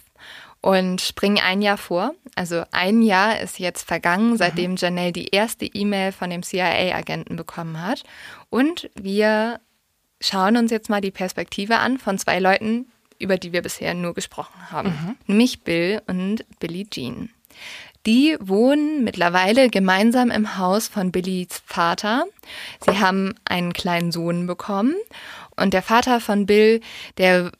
und springen ein Jahr vor. Also ein Jahr ist jetzt vergangen, seitdem mhm. Janelle die erste E-Mail von dem CIA-Agenten bekommen hat. Und wir schauen uns jetzt mal die Perspektive an von zwei Leuten, über die wir bisher nur gesprochen haben, mhm. nämlich Bill und Billie Jean. Die wohnen mittlerweile gemeinsam im Haus von Billys Vater. Sie haben einen kleinen Sohn bekommen und der Vater von Bill, der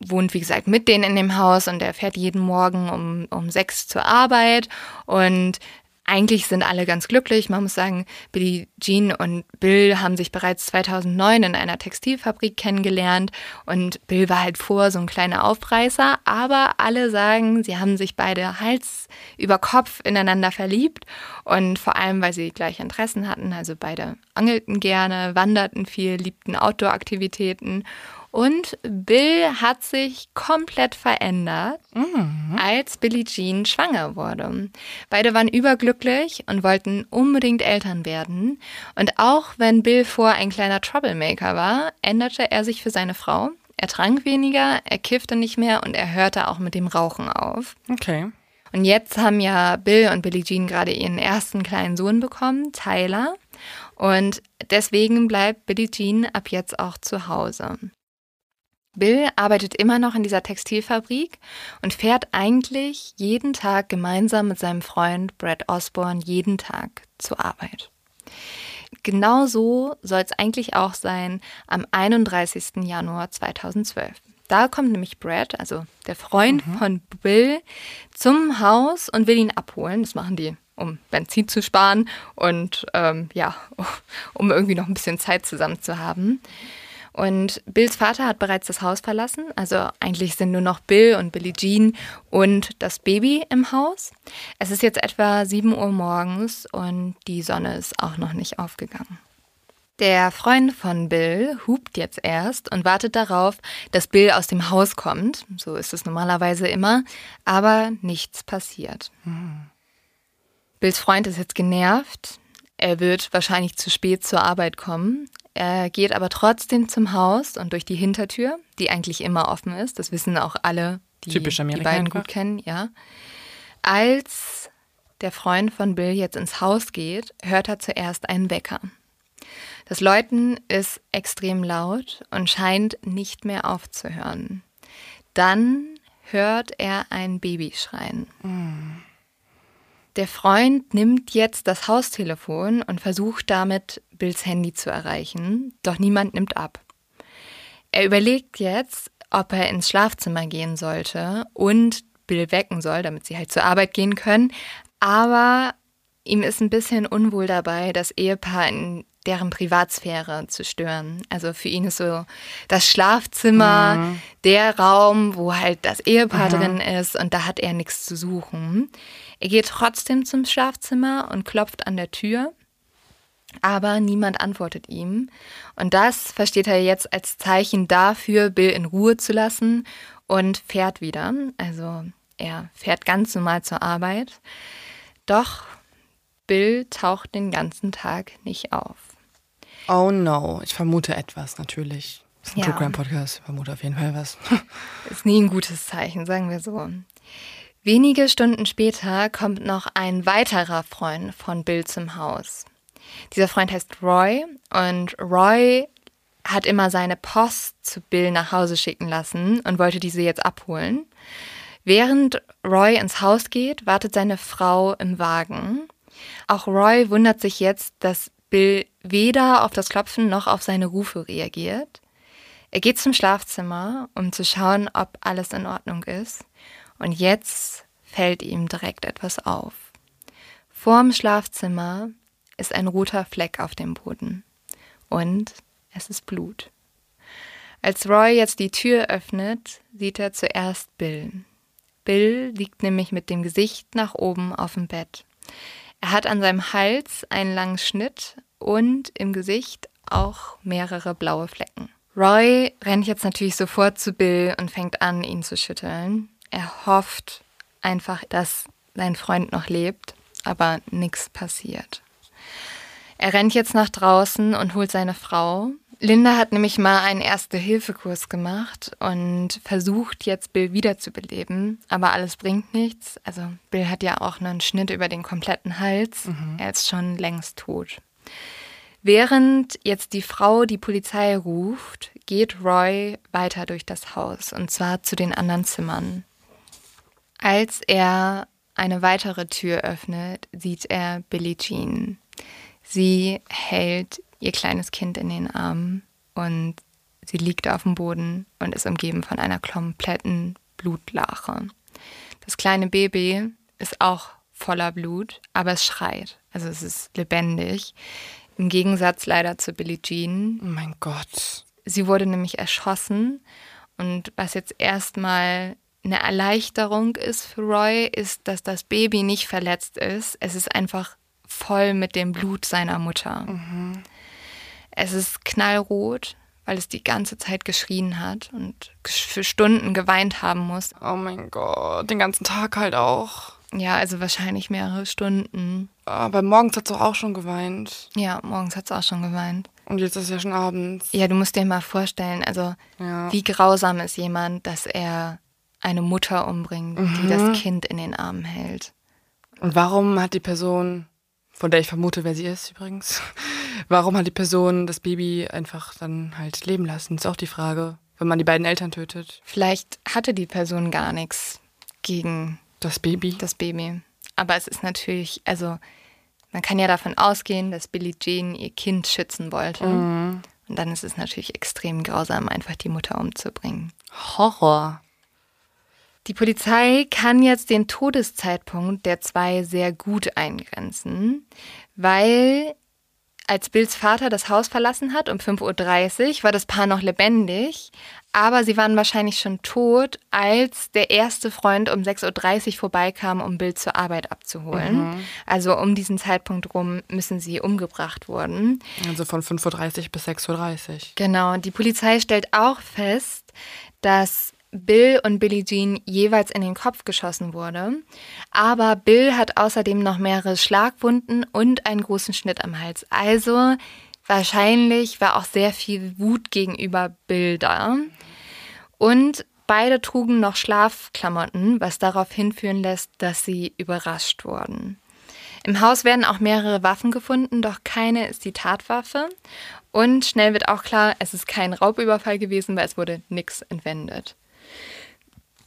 wohnt, wie gesagt, mit denen in dem Haus und der fährt jeden Morgen um, um sechs zur Arbeit und eigentlich sind alle ganz glücklich. Man muss sagen, Billie Jean und Bill haben sich bereits 2009 in einer Textilfabrik kennengelernt und Bill war halt vor so ein kleiner Aufreißer, aber alle sagen, sie haben sich beide Hals über Kopf ineinander verliebt und vor allem, weil sie gleiche Interessen hatten, also beide angelten gerne, wanderten viel, liebten Outdoor-Aktivitäten und Bill hat sich komplett verändert, mhm. als Billie Jean schwanger wurde. Beide waren überglücklich und wollten unbedingt Eltern werden. Und auch wenn Bill vor ein kleiner Troublemaker war, änderte er sich für seine Frau. Er trank weniger, er kiffte nicht mehr und er hörte auch mit dem Rauchen auf. Okay. Und jetzt haben ja Bill und Billie Jean gerade ihren ersten kleinen Sohn bekommen, Tyler. Und deswegen bleibt Billie Jean ab jetzt auch zu Hause. Bill arbeitet immer noch in dieser Textilfabrik und fährt eigentlich jeden Tag gemeinsam mit seinem Freund Brad Osborne jeden Tag zur Arbeit. Genau so soll es eigentlich auch sein am 31. Januar 2012. Da kommt nämlich Brad, also der Freund mhm. von Bill, zum Haus und will ihn abholen. Das machen die um Benzin zu sparen und ähm, ja, <laughs> um irgendwie noch ein bisschen Zeit zusammen zu haben. Und Bills Vater hat bereits das Haus verlassen. Also eigentlich sind nur noch Bill und Billie Jean und das Baby im Haus. Es ist jetzt etwa 7 Uhr morgens und die Sonne ist auch noch nicht aufgegangen. Der Freund von Bill hupt jetzt erst und wartet darauf, dass Bill aus dem Haus kommt. So ist es normalerweise immer. Aber nichts passiert. Hm. Bills Freund ist jetzt genervt. Er wird wahrscheinlich zu spät zur Arbeit kommen. Er geht aber trotzdem zum Haus und durch die Hintertür, die eigentlich immer offen ist. Das wissen auch alle, die Typisch die beiden gut kennen, ja. Als der Freund von Bill jetzt ins Haus geht, hört er zuerst einen Wecker. Das Läuten ist extrem laut und scheint nicht mehr aufzuhören. Dann hört er ein Baby schreien. Mm. Der Freund nimmt jetzt das Haustelefon und versucht damit, Bills Handy zu erreichen, doch niemand nimmt ab. Er überlegt jetzt, ob er ins Schlafzimmer gehen sollte und Bill wecken soll, damit sie halt zur Arbeit gehen können, aber ihm ist ein bisschen unwohl dabei, das Ehepaar in deren Privatsphäre zu stören. Also für ihn ist so das Schlafzimmer mhm. der Raum, wo halt das Ehepaar mhm. drin ist und da hat er nichts zu suchen. Er geht trotzdem zum Schlafzimmer und klopft an der Tür, aber niemand antwortet ihm. Und das versteht er jetzt als Zeichen dafür, Bill in Ruhe zu lassen und fährt wieder. Also er fährt ganz normal zur Arbeit. Doch Bill taucht den ganzen Tag nicht auf. Oh no, ich vermute etwas natürlich. Das ist ein ja. True Crime Podcast, ich vermute auf jeden Fall was. <laughs> Ist nie ein gutes Zeichen, sagen wir so. Wenige Stunden später kommt noch ein weiterer Freund von Bill zum Haus. Dieser Freund heißt Roy und Roy hat immer seine Post zu Bill nach Hause schicken lassen und wollte diese jetzt abholen. Während Roy ins Haus geht, wartet seine Frau im Wagen. Auch Roy wundert sich jetzt, dass Bill weder auf das Klopfen noch auf seine Rufe reagiert. Er geht zum Schlafzimmer, um zu schauen, ob alles in Ordnung ist. Und jetzt fällt ihm direkt etwas auf. Vorm Schlafzimmer ist ein roter Fleck auf dem Boden. Und es ist Blut. Als Roy jetzt die Tür öffnet, sieht er zuerst Bill. Bill liegt nämlich mit dem Gesicht nach oben auf dem Bett. Er hat an seinem Hals einen langen Schnitt und im Gesicht auch mehrere blaue Flecken. Roy rennt jetzt natürlich sofort zu Bill und fängt an, ihn zu schütteln. Er hofft einfach, dass sein Freund noch lebt, aber nichts passiert. Er rennt jetzt nach draußen und holt seine Frau. Linda hat nämlich mal einen Erste-Hilfe-Kurs gemacht und versucht jetzt Bill wiederzubeleben, aber alles bringt nichts. Also Bill hat ja auch einen Schnitt über den kompletten Hals. Mhm. Er ist schon längst tot. Während jetzt die Frau die Polizei ruft, geht Roy weiter durch das Haus und zwar zu den anderen Zimmern. Als er eine weitere Tür öffnet, sieht er Billie Jean. Sie hält ihr kleines Kind in den Armen und sie liegt auf dem Boden und ist umgeben von einer kompletten Blutlache. Das kleine Baby ist auch voller Blut, aber es schreit. Also es ist lebendig. Im Gegensatz leider zu Billie Jean. Oh mein Gott. Sie wurde nämlich erschossen. Und was jetzt erstmal eine Erleichterung ist für Roy, ist, dass das Baby nicht verletzt ist. Es ist einfach voll mit dem Blut seiner Mutter. Mhm. Es ist knallrot, weil es die ganze Zeit geschrien hat und für Stunden geweint haben muss. Oh mein Gott, den ganzen Tag halt auch. Ja, also wahrscheinlich mehrere Stunden. Aber morgens hat es auch schon geweint. Ja, morgens hat es auch schon geweint. Und jetzt ist es ja schon abends. Ja, du musst dir mal vorstellen, also ja. wie grausam ist jemand, dass er eine Mutter umbringt, mhm. die das Kind in den Armen hält. Und warum hat die Person, von der ich vermute, wer sie ist übrigens, warum hat die Person das Baby einfach dann halt leben lassen? Ist auch die Frage, wenn man die beiden Eltern tötet. Vielleicht hatte die Person gar nichts gegen das Baby. Das Baby. Aber es ist natürlich, also man kann ja davon ausgehen, dass Billie Jean ihr Kind schützen wollte. Mhm. Und dann ist es natürlich extrem grausam, einfach die Mutter umzubringen. Horror. Die Polizei kann jetzt den Todeszeitpunkt der zwei sehr gut eingrenzen, weil als Bills Vater das Haus verlassen hat um 5.30 Uhr, war das Paar noch lebendig, aber sie waren wahrscheinlich schon tot, als der erste Freund um 6.30 Uhr vorbeikam, um Bill zur Arbeit abzuholen. Mhm. Also um diesen Zeitpunkt rum müssen sie umgebracht wurden. Also von 5.30 Uhr bis 6.30 Uhr. Genau. Die Polizei stellt auch fest, dass Bill und Billie Jean jeweils in den Kopf geschossen wurde. Aber Bill hat außerdem noch mehrere Schlagwunden und einen großen Schnitt am Hals. Also wahrscheinlich war auch sehr viel Wut gegenüber Bill da. Und beide trugen noch Schlafklamotten, was darauf hinführen lässt, dass sie überrascht wurden. Im Haus werden auch mehrere Waffen gefunden, doch keine ist die Tatwaffe. Und schnell wird auch klar, es ist kein Raubüberfall gewesen, weil es wurde nichts entwendet.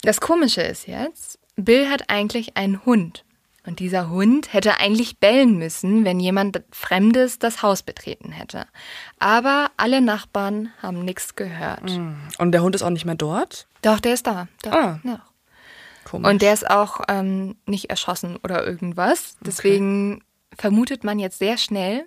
Das Komische ist jetzt, Bill hat eigentlich einen Hund. Und dieser Hund hätte eigentlich bellen müssen, wenn jemand Fremdes das Haus betreten hätte. Aber alle Nachbarn haben nichts gehört. Mm. Und der Hund ist auch nicht mehr dort? Doch, der ist da. Doch, ah. Ja. Komisch. Und der ist auch ähm, nicht erschossen oder irgendwas. Deswegen okay. vermutet man jetzt sehr schnell,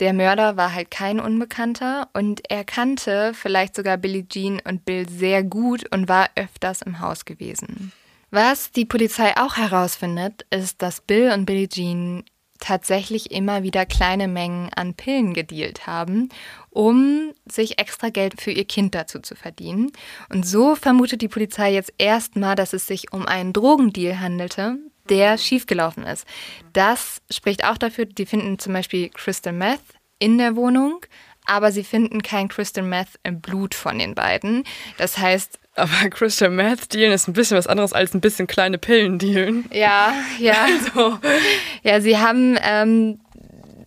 der Mörder war halt kein Unbekannter und er kannte vielleicht sogar Billie Jean und Bill sehr gut und war öfters im Haus gewesen. Was die Polizei auch herausfindet, ist, dass Bill und Billie Jean tatsächlich immer wieder kleine Mengen an Pillen gedealt haben, um sich extra Geld für ihr Kind dazu zu verdienen. Und so vermutet die Polizei jetzt erstmal, dass es sich um einen Drogendeal handelte, der schiefgelaufen ist. Das spricht auch dafür, die finden zum Beispiel Crystal Meth in der Wohnung, aber sie finden kein Crystal Meth im Blut von den beiden. Das heißt, aber Crystal Meth dealen ist ein bisschen was anderes als ein bisschen kleine Pillen dealen. Ja, ja. <laughs> Also. Ja, sie haben ähm,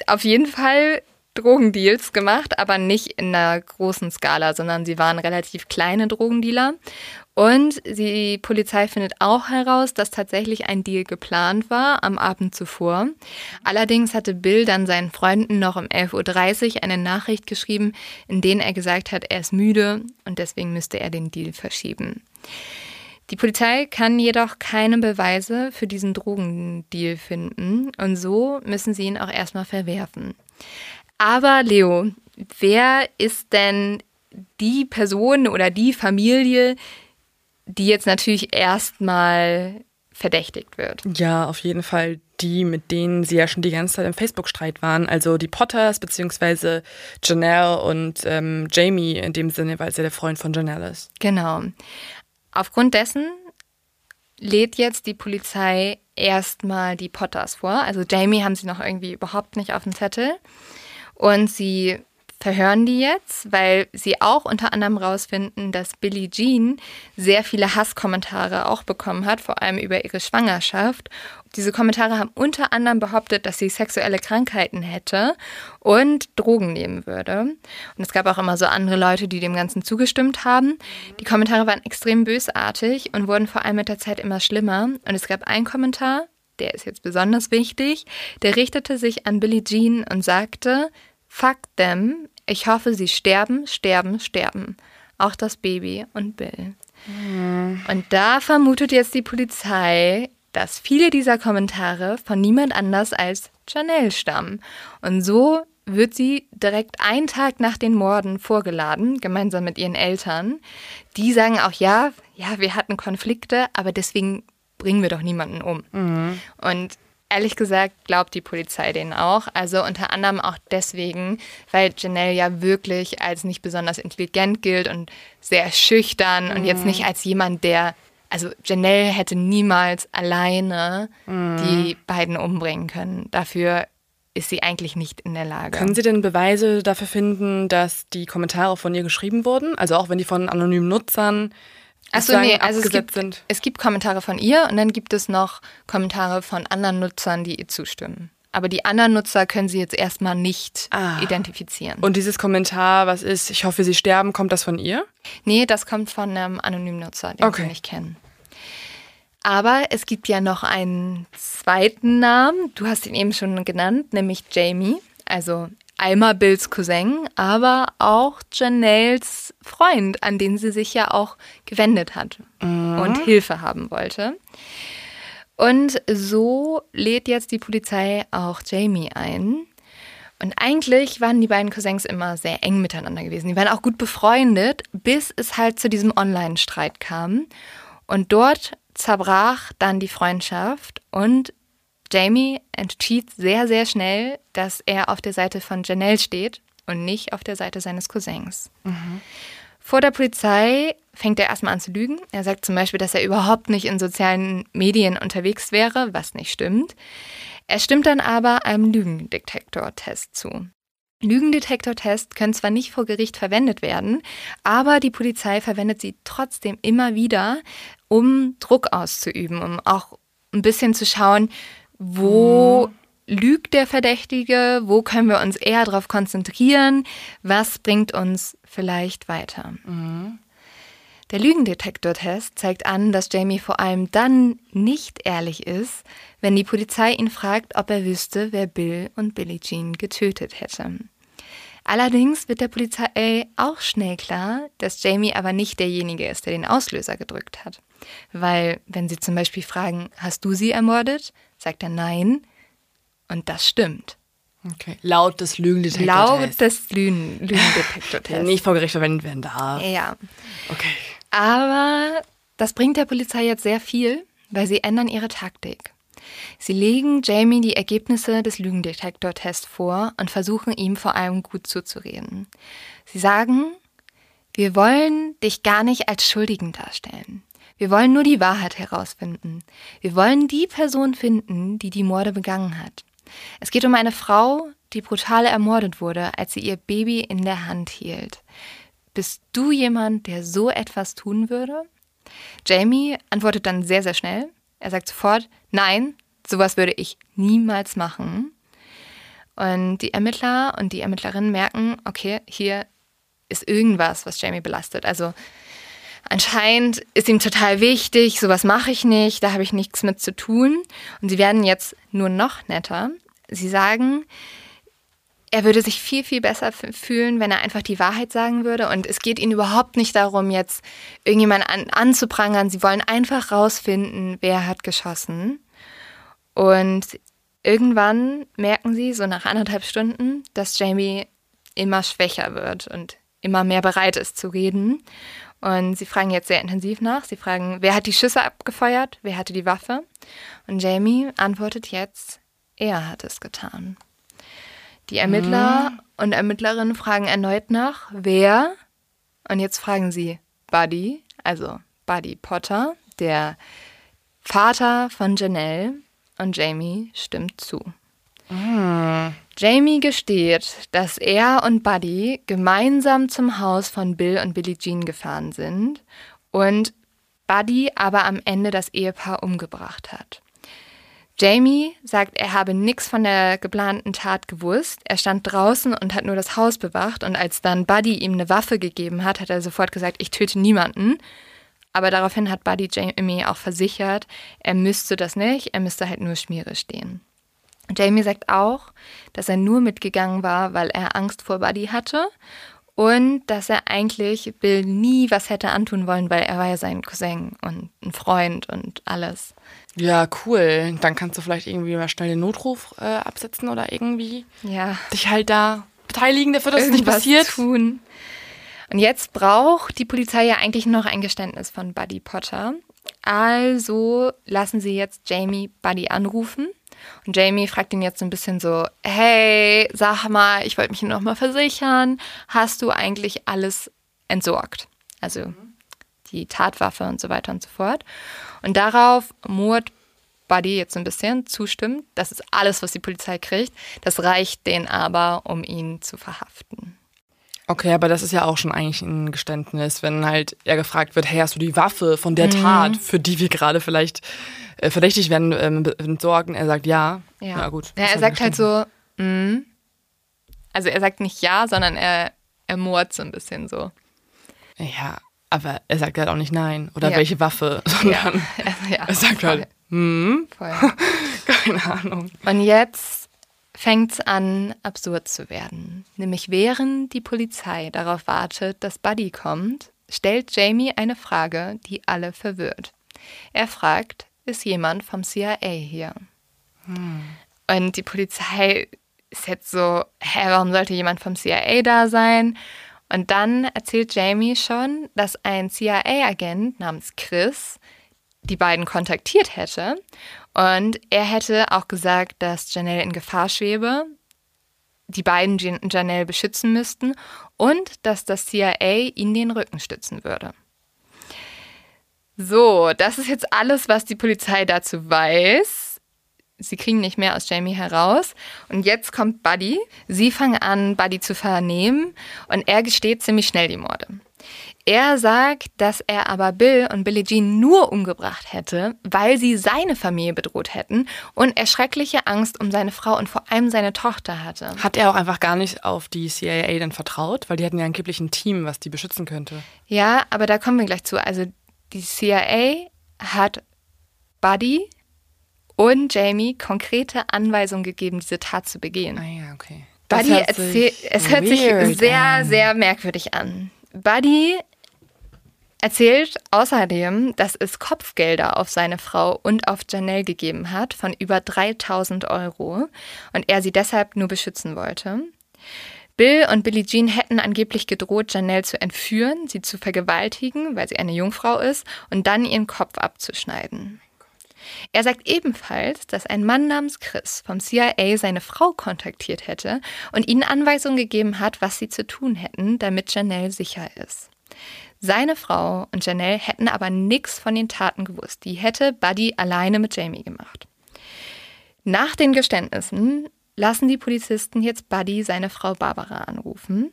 auf jeden Fall Drogendeals gemacht, aber nicht in einer großen Skala, sondern sie waren relativ kleine Drogendealer. Und die Polizei findet auch heraus, dass tatsächlich ein Deal geplant war am Abend zuvor. Allerdings hatte Bill dann seinen Freunden noch um 11.30 Uhr eine Nachricht geschrieben, in denen er gesagt hat, er ist müde und deswegen müsste er den Deal verschieben. Die Polizei kann jedoch keine Beweise für diesen Drogendeal finden und so müssen sie ihn auch erstmal verwerfen. Aber Leo, wer ist denn die Person oder die Familie, die jetzt natürlich erstmal verdächtigt wird? Ja, auf jeden Fall die, mit denen sie ja schon die ganze Zeit im Facebook-Streit waren. Also die Potters beziehungsweise Janelle und ähm, Jamie in dem Sinne, weil sie der Freund von Janelle ist. Genau. Aufgrund dessen lädt jetzt die Polizei erstmal die Potters vor. Also Jamie haben sie noch irgendwie überhaupt nicht auf dem Zettel. Und sie verhören die jetzt, weil sie auch unter anderem rausfinden, dass Billie Jean sehr viele Hasskommentare auch bekommen hat, vor allem über ihre Schwangerschaft. Diese Kommentare haben unter anderem behauptet, dass sie sexuelle Krankheiten hätte und Drogen nehmen würde. Und es gab auch immer so andere Leute, die dem Ganzen zugestimmt haben. Die Kommentare waren extrem bösartig und wurden vor allem mit der Zeit immer schlimmer. Und es gab einen Kommentar, der ist jetzt besonders wichtig, der richtete sich an Billie Jean und sagte, Fuck them. Ich hoffe, sie sterben, sterben, sterben. Auch das Baby und Bill. Mhm. Und da vermutet jetzt die Polizei, dass viele dieser Kommentare von niemand anders als Janelle stammen. Und so wird sie direkt einen Tag nach den Morden vorgeladen, gemeinsam mit ihren Eltern. Die sagen auch, ja, ja, wir hatten Konflikte, aber deswegen bringen wir doch niemanden um. Mhm. Und ehrlich gesagt glaubt die Polizei denen auch. Also unter anderem auch deswegen, weil Janelle ja wirklich als nicht besonders intelligent gilt und sehr schüchtern mhm. und jetzt nicht als jemand, der. Also Janelle hätte niemals alleine mhm. die beiden umbringen können. Dafür ist sie eigentlich nicht in der Lage. Können Sie denn Beweise dafür finden, dass die Kommentare von ihr geschrieben wurden? Also auch wenn die von anonymen Nutzern Achso, nee, also es gibt, sind. es gibt Kommentare von ihr und dann gibt es noch Kommentare von anderen Nutzern, die ihr zustimmen. Aber die anderen Nutzer können sie jetzt erstmal nicht ah. identifizieren. Und dieses Kommentar, was ist, ich hoffe, sie sterben, kommt das von ihr? Nee, das kommt von einem anonymen Nutzer, den okay. wir nicht kennen. Aber es gibt ja noch einen zweiten Namen. Du hast ihn eben schon genannt, nämlich Jamie. Also einmal Bills Cousin, aber auch Janelles Freund, an den sie sich ja auch gewendet hat. Mm, und Hilfe haben wollte. Und so lädt jetzt die Polizei auch Jamie ein. Und eigentlich waren die beiden Cousins immer sehr eng miteinander gewesen. Die waren auch gut befreundet, bis es halt zu diesem Online-Streit kam. Und dort zerbrach dann die Freundschaft und Jamie entschied sehr, sehr schnell, dass er auf der Seite von Janelle steht und nicht auf der Seite seines Cousins. Mhm. Vor der Polizei fängt er erstmal an zu lügen. Er sagt zum Beispiel, dass er überhaupt nicht in sozialen Medien unterwegs wäre, was nicht stimmt. Er stimmt dann aber einem Lügendetektor-Test zu. Lügendetektor-Tests können zwar nicht vor Gericht verwendet werden, aber die Polizei verwendet sie trotzdem immer wieder, um Druck auszuüben, um auch ein bisschen zu schauen, wo mhm. lügt der Verdächtige, wo können wir uns eher darauf konzentrieren, was bringt uns vielleicht weiter. Mhm. Der Lügendetektor-Test zeigt an, dass Jamie vor allem dann nicht ehrlich ist, wenn die Polizei ihn fragt, ob er wüsste, wer Bill und Billie Jean getötet hätte. Allerdings wird der Polizei auch schnell klar, dass Jamie aber nicht derjenige ist, der den Auslöser gedrückt hat. Weil, wenn sie zum Beispiel fragen, hast du sie ermordet? sagt er nein. Und das stimmt. Okay. Laut des Lügendetektortests. Laut des Lügen Lügendetektortests. Der nicht vor Gericht verwendet werden darf. Ja. Okay. Aber das bringt der Polizei jetzt sehr viel, weil sie ändern ihre Taktik. Sie legen Jamie die Ergebnisse des Lügendetektortests vor und versuchen ihm vor allem gut zuzureden. Sie sagen, wir wollen dich gar nicht als Schuldigen darstellen. Wir wollen nur die Wahrheit herausfinden. Wir wollen die Person finden, die die Morde begangen hat. Es geht um eine Frau, die brutal ermordet wurde, als sie ihr Baby in der Hand hielt. Bist du jemand, der so etwas tun würde? Jamie antwortet dann sehr, sehr schnell. Er sagt sofort, nein, sowas würde ich niemals machen. Und die Ermittler und die Ermittlerinnen merken, okay, hier ist irgendwas, was Jamie belastet. Also anscheinend ist ihm total wichtig, sowas mache ich nicht, da habe ich nichts mit zu tun. Und sie werden jetzt nur noch netter. Sie sagen, er würde sich viel, viel besser fühlen, wenn er einfach die Wahrheit sagen würde. Und es geht ihnen überhaupt nicht darum, jetzt irgendjemanden an, anzuprangern. Sie wollen einfach rausfinden, wer hat geschossen. Und irgendwann merken sie, so nach anderthalb Stunden, dass Jamie immer schwächer wird und immer mehr bereit ist zu reden. Und sie fragen jetzt sehr intensiv nach. Sie fragen, wer hat die Schüsse abgefeuert? Wer hatte die Waffe? Und Jamie antwortet jetzt, er hat es getan. Die Ermittler mhm. und Ermittlerinnen fragen erneut nach, wer? Und jetzt fragen sie Buddy, also Buddy Potter, der Vater von Janelle. Und Jamie stimmt zu. Mhm. Jamie gesteht, dass er und Buddy gemeinsam zum Haus von Bill und Billie Jean gefahren sind und Buddy aber am Ende das Ehepaar umgebracht hat. Jamie sagt, er habe nichts von der geplanten Tat gewusst. Er stand draußen und hat nur das Haus bewacht. Und als dann Buddy ihm eine Waffe gegeben hat, hat er sofort gesagt, ich töte niemanden. Aber daraufhin hat Buddy Jamie auch versichert, er müsste das nicht, er müsste halt nur Schmiere stehen. Jamie sagt auch, dass er nur mitgegangen war, weil er Angst vor Buddy hatte und dass er eigentlich Bill nie was hätte antun wollen, weil er war ja sein Cousin und ein Freund und alles. Ja, cool. Dann kannst du vielleicht irgendwie mal schnell den Notruf äh, absetzen oder irgendwie ja. dich halt da beteiligen dafür, dass es nicht passiert. Tun. Und jetzt braucht die Polizei ja eigentlich noch ein Geständnis von Buddy Potter. Also lassen sie jetzt Jamie Buddy anrufen. Und Jamie fragt ihn jetzt so ein bisschen so, hey, sag mal, ich wollte mich noch mal versichern, hast du eigentlich alles entsorgt? Also mhm. die Tatwaffe und so weiter und so fort. Und darauf murrt Buddy jetzt so ein bisschen zustimmt. Das ist alles, was die Polizei kriegt. Das reicht denen aber, um ihn zu verhaften. Okay, aber das ist ja auch schon eigentlich ein Geständnis, wenn halt er gefragt wird, hey, hast du die Waffe von der mhm. Tat, für die wir gerade vielleicht äh, verdächtig werden, ähm, entsorgen? Er sagt ja. Ja, ja gut. Ja, er sagt halt so, mm. also er sagt nicht ja, sondern er, er murrt so ein bisschen so. Ja, aber er sagt halt auch nicht nein oder ja. welche Waffe, <laughs> sondern ja. <laughs> Ja, er sagt voll. halt, hm, <laughs> keine Ahnung. Und jetzt fängt es an, absurd zu werden. Nämlich während die Polizei darauf wartet, dass Buddy kommt, stellt Jamie eine Frage, die alle verwirrt. Er fragt, ist jemand vom CIA hier? Hm. Und die Polizei ist jetzt so, hä, warum sollte jemand vom CIA da sein? Und dann erzählt Jamie schon, dass ein CIA-Agent namens Chris die beiden kontaktiert hätte. Und er hätte auch gesagt, dass Janelle in Gefahr schwebe, die beiden Janelle beschützen müssten und dass das CIA ihnen den Rücken stützen würde. So, das ist jetzt alles, was die Polizei dazu weiß sie kriegen nicht mehr aus Jamie heraus. Und jetzt kommt Buddy. Sie fangen an, Buddy zu vernehmen und er gesteht ziemlich schnell die Morde. Er sagt, dass er aber Bill und Billie Jean nur umgebracht hätte, weil sie seine Familie bedroht hätten und er schreckliche Angst um seine Frau und vor allem seine Tochter hatte. Hat er auch einfach gar nicht auf die CIA dann vertraut? Weil die hatten ja angeblich ein Team, was die beschützen könnte. Ja, aber da kommen wir gleich zu. Also die CIA hat Buddy und Jamie konkrete Anweisungen gegeben, diese Tat zu begehen. Ah ja, okay. Buddy erzählt, es hört sich sehr, an. sehr merkwürdig an. Buddy erzählt außerdem, dass es Kopfgelder auf seine Frau und auf Janelle gegeben hat von über 3000 Euro und er sie deshalb nur beschützen wollte. Bill und Billie Jean hätten angeblich gedroht, Janelle zu entführen, sie zu vergewaltigen, weil sie eine Jungfrau ist, und dann ihren Kopf abzuschneiden. Er sagt ebenfalls, dass ein Mann namens Chris vom CIA seine Frau kontaktiert hätte und ihnen Anweisungen gegeben hat, was sie zu tun hätten, damit Janelle sicher ist. Seine Frau und Janelle hätten aber nichts von den Taten gewusst. Die hätte Buddy alleine mit Jamie gemacht. Nach den Geständnissen lassen die Polizisten jetzt Buddy seine Frau Barbara anrufen.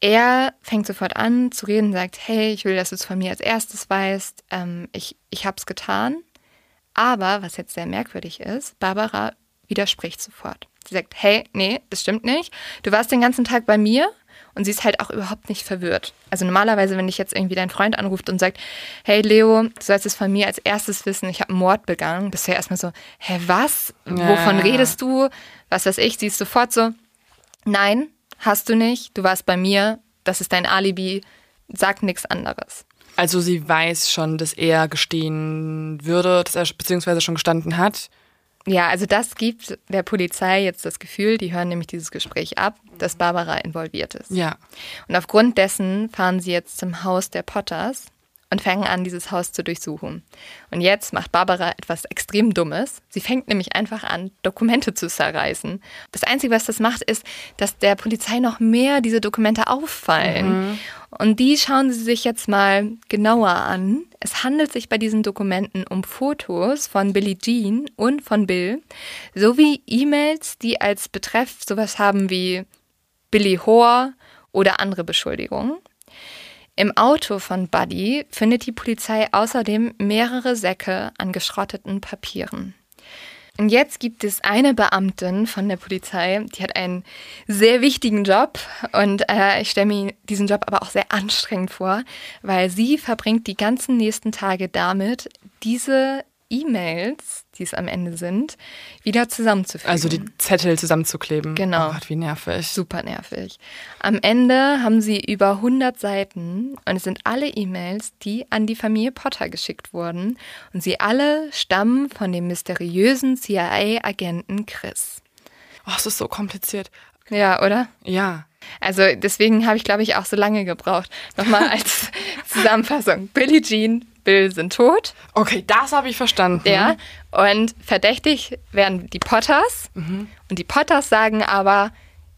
Er fängt sofort an zu reden, sagt, hey, ich will, dass du es von mir als erstes weißt. Ähm, ich ich es getan. Aber, was jetzt sehr merkwürdig ist, Barbara widerspricht sofort. Sie sagt, hey, nee, das stimmt nicht. Du warst den ganzen Tag bei mir und sie ist halt auch überhaupt nicht verwirrt. Also normalerweise, wenn dich jetzt irgendwie dein Freund anruft und sagt, hey Leo, du sollst es von mir als erstes wissen, ich habe einen Mord begangen, bist du ja erstmal so, hä, was? Wovon ja. redest du? Was weiß ich? Sie ist sofort so, nein, hast du nicht, du warst bei mir, das ist dein Alibi, sag nichts anderes. Also sie weiß schon, dass er gestehen würde, dass er beziehungsweise schon gestanden hat. Ja, also das gibt der Polizei jetzt das Gefühl, die hören nämlich dieses Gespräch ab, dass Barbara involviert ist. Ja. Und aufgrund dessen fahren sie jetzt zum Haus der Potters und fangen an, dieses Haus zu durchsuchen. Und jetzt macht Barbara etwas extrem Dummes. Sie fängt nämlich einfach an, Dokumente zu zerreißen. Das Einzige, was das macht, ist, dass der Polizei noch mehr diese Dokumente auffallen. Mhm. Und die schauen sie sich jetzt mal genauer an. Es handelt sich bei diesen Dokumenten um Fotos von Billie Jean und von Bill, sowie E-Mails, die als Betreff sowas haben wie Billy Hoare oder andere Beschuldigungen. Im Auto von Buddy findet die Polizei außerdem mehrere Säcke an geschrotteten Papieren. Und jetzt gibt es eine Beamtin von der Polizei, die hat einen sehr wichtigen Job. Und äh, ich stelle mir diesen Job aber auch sehr anstrengend vor, weil sie verbringt die ganzen nächsten Tage damit, diese E-Mails, die es am Ende sind, wieder zusammenzufügen. Also die Zettel zusammenzukleben. Genau. Oh Gott, wie nervig. Super nervig. Am Ende haben sie über 100 Seiten und es sind alle E-Mails, die an die Familie Potter geschickt wurden und sie alle stammen von dem mysteriösen CIA-Agenten Chris. Oh, es ist so kompliziert. Ja, oder? Ja. Also deswegen habe ich, glaube ich, auch so lange gebraucht. Nochmal <laughs> als Zusammenfassung. Billie Jean Bill sind tot. Okay, das habe ich verstanden. Ja, und verdächtig werden die Potters. Mhm. Und die Potters sagen aber,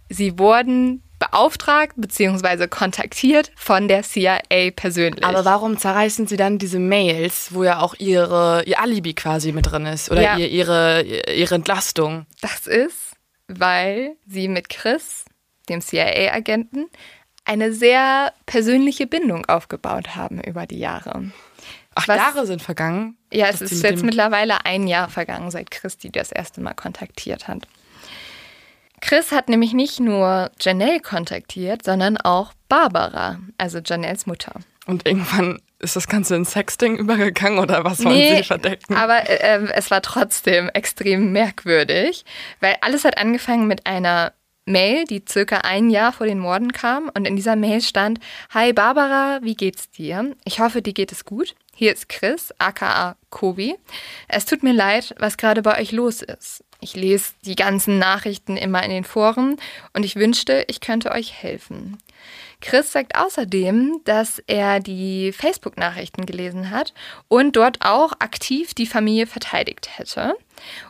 sie wurden beauftragt bzw. kontaktiert von der CIA persönlich. Aber warum zerreißen sie dann diese Mails, wo ja auch ihre, ihr Alibi quasi mit drin ist oder ja. ihr, ihre, ihre Entlastung? Das ist, weil sie mit Chris, dem CIA-Agenten, eine sehr persönliche Bindung aufgebaut haben über die Jahre. Ach, Was, Jahre sind vergangen? Ja, es ist jetzt mittlerweile ein Jahr vergangen, seit Christi das erste Mal kontaktiert hat. Chris hat nämlich nicht nur Janelle kontaktiert, sondern auch Barbara, also Janelles Mutter. Und irgendwann ist das Ganze in Sexting übergegangen oder was wollen nee, Sie verdecken? Aber äh, es war trotzdem extrem merkwürdig, weil alles hat angefangen mit einer Mail, die circa ein Jahr vor den Morden kam. Und in dieser Mail stand, Hi Barbara, wie geht's dir? Ich hoffe, dir geht es gut. Hier ist Chris, aka Kobi. Es tut mir leid, was gerade bei euch los ist. Ich lese die ganzen Nachrichten immer in den Foren und ich wünschte, ich könnte euch helfen. Chris sagt außerdem, dass er die Facebook-Nachrichten gelesen hat und dort auch aktiv die Familie verteidigt hätte.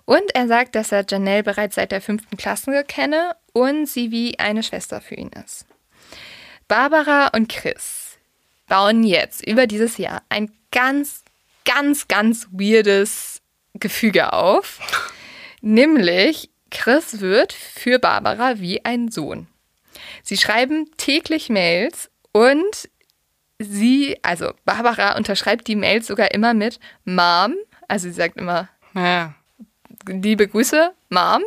Und er sagt, dass er Janelle bereits seit der fünften Klasse kenne und sie wie eine Schwester für ihn ist. Barbara und Chris bauen jetzt über dieses Jahr ein ganz, ganz, ganz weirdes Gefüge auf. Nämlich, Chris wird für Barbara wie ein Sohn. Sie schreiben täglich Mails und sie, also Barbara unterschreibt die Mails sogar immer mit Mom. Also sie sagt immer, ja. liebe Grüße, Mom.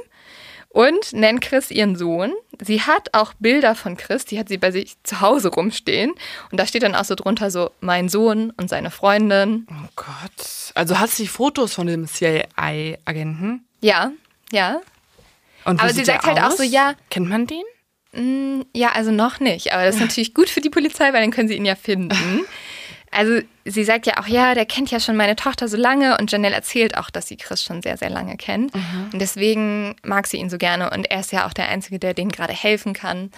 Und nennt Chris ihren Sohn. Sie hat auch Bilder von Chris, die hat sie bei sich zu Hause rumstehen. Und da steht dann auch so drunter so, mein Sohn und seine Freundin. Oh Gott. Also hat sie Fotos von dem CIA-Agenten? Ja, ja. Und Aber sie sagt halt auch so, ja. Kennt man den? Mm, ja, also noch nicht. Aber das ist natürlich gut für die Polizei, weil dann können sie ihn ja finden. <laughs> Also sie sagt ja auch, ja, der kennt ja schon meine Tochter so lange und Janelle erzählt auch, dass sie Chris schon sehr, sehr lange kennt. Mhm. Und deswegen mag sie ihn so gerne und er ist ja auch der Einzige, der denen gerade helfen kann.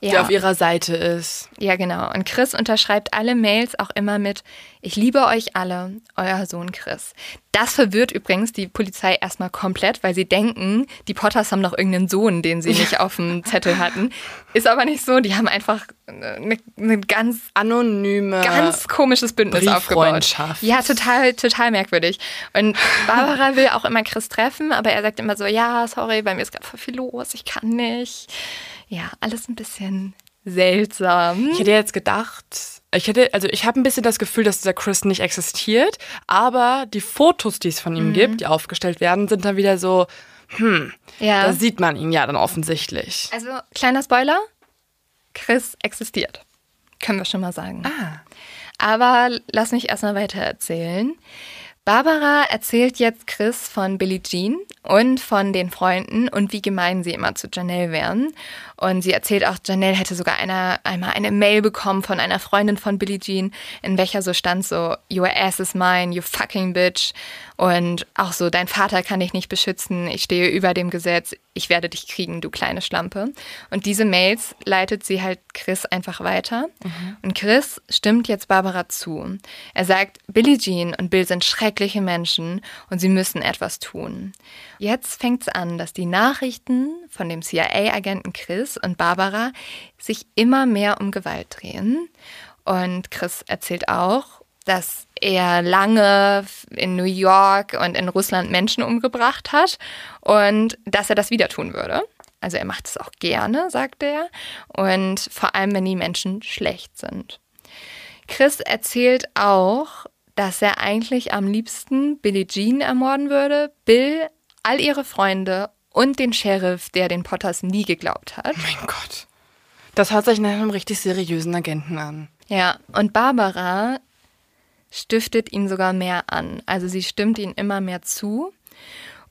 Ja. Der auf ihrer Seite ist. Ja, genau. Und Chris unterschreibt alle Mails auch immer mit, ich liebe euch alle, euer Sohn Chris. Das verwirrt übrigens die Polizei erstmal komplett, weil sie denken, die Potters haben noch irgendeinen Sohn, den sie nicht <laughs> auf dem Zettel hatten. Ist aber nicht so. Die haben einfach eine, eine ganz anonyme, ganz komisches Bündnis aufgebaut. Ja, total, total merkwürdig. Und Barbara will auch immer Chris treffen, aber er sagt immer so, ja, sorry, bei mir ist gerade voll viel los, ich kann nicht ja, alles ein bisschen seltsam. Ich hätte jetzt gedacht, ich hätte, also ich habe ein bisschen das Gefühl, dass dieser Chris nicht existiert, aber die Fotos, die es von ihm mhm. gibt, die aufgestellt werden, sind dann wieder so, hm, ja. da sieht man ihn ja dann offensichtlich. Also, kleiner Spoiler, Chris existiert. Können wir schon mal sagen. Ah. Aber lass mich erstmal weiter erzählen. Barbara erzählt jetzt Chris von Billie Jean und von den Freunden und wie gemein sie immer zu Janelle wären. Und sie erzählt auch, Janelle hätte sogar eine, einmal eine Mail bekommen von einer Freundin von Billie Jean, in welcher so stand so, your ass is mine, you fucking bitch. Und auch so, dein Vater kann dich nicht beschützen, ich stehe über dem Gesetz, ich werde dich kriegen, du kleine Schlampe. Und diese Mails leitet sie halt Chris einfach weiter. Mhm. Und Chris stimmt jetzt Barbara zu. Er sagt, Billie Jean und Bill sind schreckliche Menschen und sie müssen etwas tun. Jetzt fängt es an, dass die Nachrichten von dem CIA-Agenten Chris und Barbara sich immer mehr um Gewalt drehen. Und Chris erzählt auch, dass er lange in New York und in Russland Menschen umgebracht hat und dass er das wieder tun würde. Also er macht es auch gerne, sagt er. Und vor allem, wenn die Menschen schlecht sind. Chris erzählt auch, dass er eigentlich am liebsten Billie Jean ermorden würde, Bill, all ihre Freunde und den Sheriff, der den Potters nie geglaubt hat. Mein Gott. Das hört sich nach einem richtig seriösen Agenten an. Ja, und Barbara stiftet ihn sogar mehr an. Also sie stimmt ihm immer mehr zu.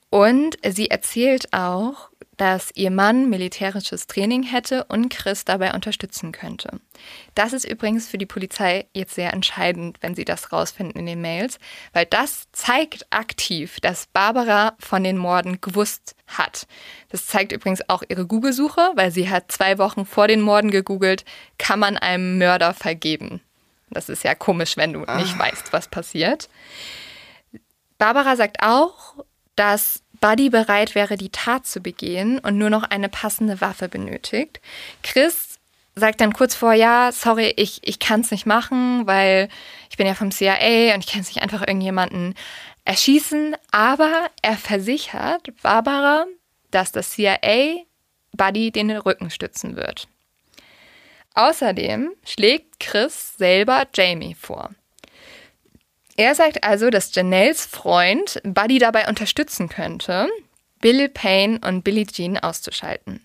Und sie erzählt auch, dass ihr Mann militärisches Training hätte und Chris dabei unterstützen könnte. Das ist übrigens für die Polizei jetzt sehr entscheidend, wenn sie das rausfinden in den Mails, weil das zeigt aktiv, dass Barbara von den Morden gewusst hat. Das zeigt übrigens auch ihre Google-Suche, weil sie hat zwei Wochen vor den Morden gegoogelt, kann man einem Mörder vergeben. Das ist ja komisch, wenn du nicht weißt, was passiert. Barbara sagt auch, dass Buddy bereit wäre, die Tat zu begehen und nur noch eine passende Waffe benötigt. Chris sagt dann kurz vor, ja, sorry, ich, ich kann es nicht machen, weil ich bin ja vom CIA und ich kann es nicht einfach irgendjemanden erschießen. Aber er versichert Barbara, dass das CIA Buddy den Rücken stützen wird. Außerdem schlägt Chris selber Jamie vor. Er sagt also, dass Janelles Freund Buddy dabei unterstützen könnte, Bill Payne und Billie Jean auszuschalten.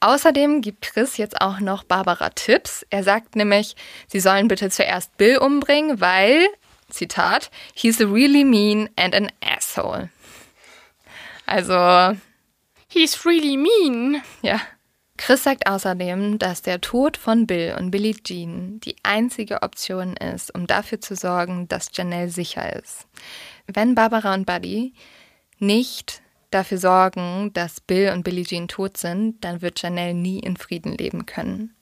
Außerdem gibt Chris jetzt auch noch Barbara Tipps. Er sagt nämlich, sie sollen bitte zuerst Bill umbringen, weil, Zitat, he's really mean and an asshole. Also. He's really mean. Ja. Chris sagt außerdem, dass der Tod von Bill und Billie Jean die einzige Option ist, um dafür zu sorgen, dass Janelle sicher ist. Wenn Barbara und Buddy nicht dafür sorgen, dass Bill und Billie Jean tot sind, dann wird Janelle nie in Frieden leben können.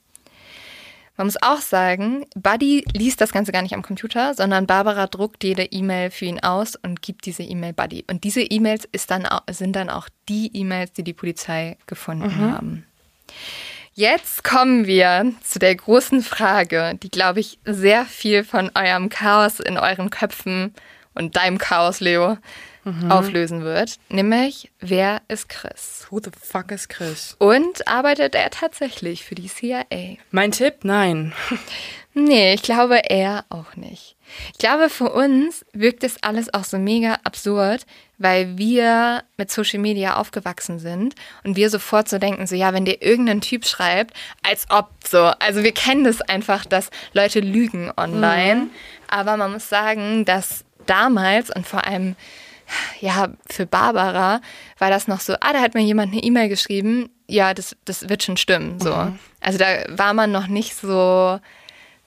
Man muss auch sagen, Buddy liest das Ganze gar nicht am Computer, sondern Barbara druckt jede E-Mail für ihn aus und gibt diese E-Mail Buddy. Und diese E-Mails dann sind dann auch die E-Mails, die die Polizei gefunden mhm. haben. Jetzt kommen wir zu der großen Frage, die, glaube ich, sehr viel von eurem Chaos in euren Köpfen und deinem Chaos, Leo, mhm. auflösen wird. Nämlich, wer ist Chris? Who the fuck is Chris? Und arbeitet er tatsächlich für die CIA? Mein Tipp? Nein. <laughs> nee, ich glaube er auch nicht. Ich glaube, für uns wirkt es alles auch so mega absurd, weil wir mit Social Media aufgewachsen sind und wir sofort so denken, so ja, wenn dir irgendein Typ schreibt, als ob so. Also wir kennen das einfach, dass Leute lügen online. Mhm. Aber man muss sagen, dass damals und vor allem ja, für Barbara war das noch so, ah, da hat mir jemand eine E-Mail geschrieben, ja, das, das wird schon stimmen. So. Mhm. Also da war man noch nicht so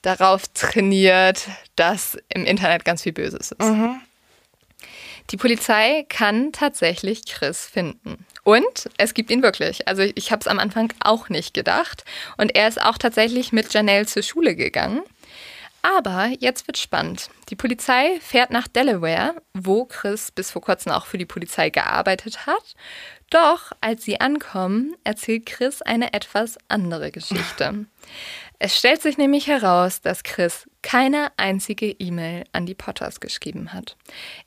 darauf trainiert, dass im Internet ganz viel Böses ist. Mhm. Die Polizei kann tatsächlich Chris finden. Und es gibt ihn wirklich. Also ich habe es am Anfang auch nicht gedacht. Und er ist auch tatsächlich mit Janelle zur Schule gegangen. Aber jetzt wird spannend. Die Polizei fährt nach Delaware, wo Chris bis vor kurzem auch für die Polizei gearbeitet hat. Doch als sie ankommen, erzählt Chris eine etwas andere Geschichte. Es stellt sich nämlich heraus, dass Chris keine einzige E-Mail an die Potters geschrieben hat.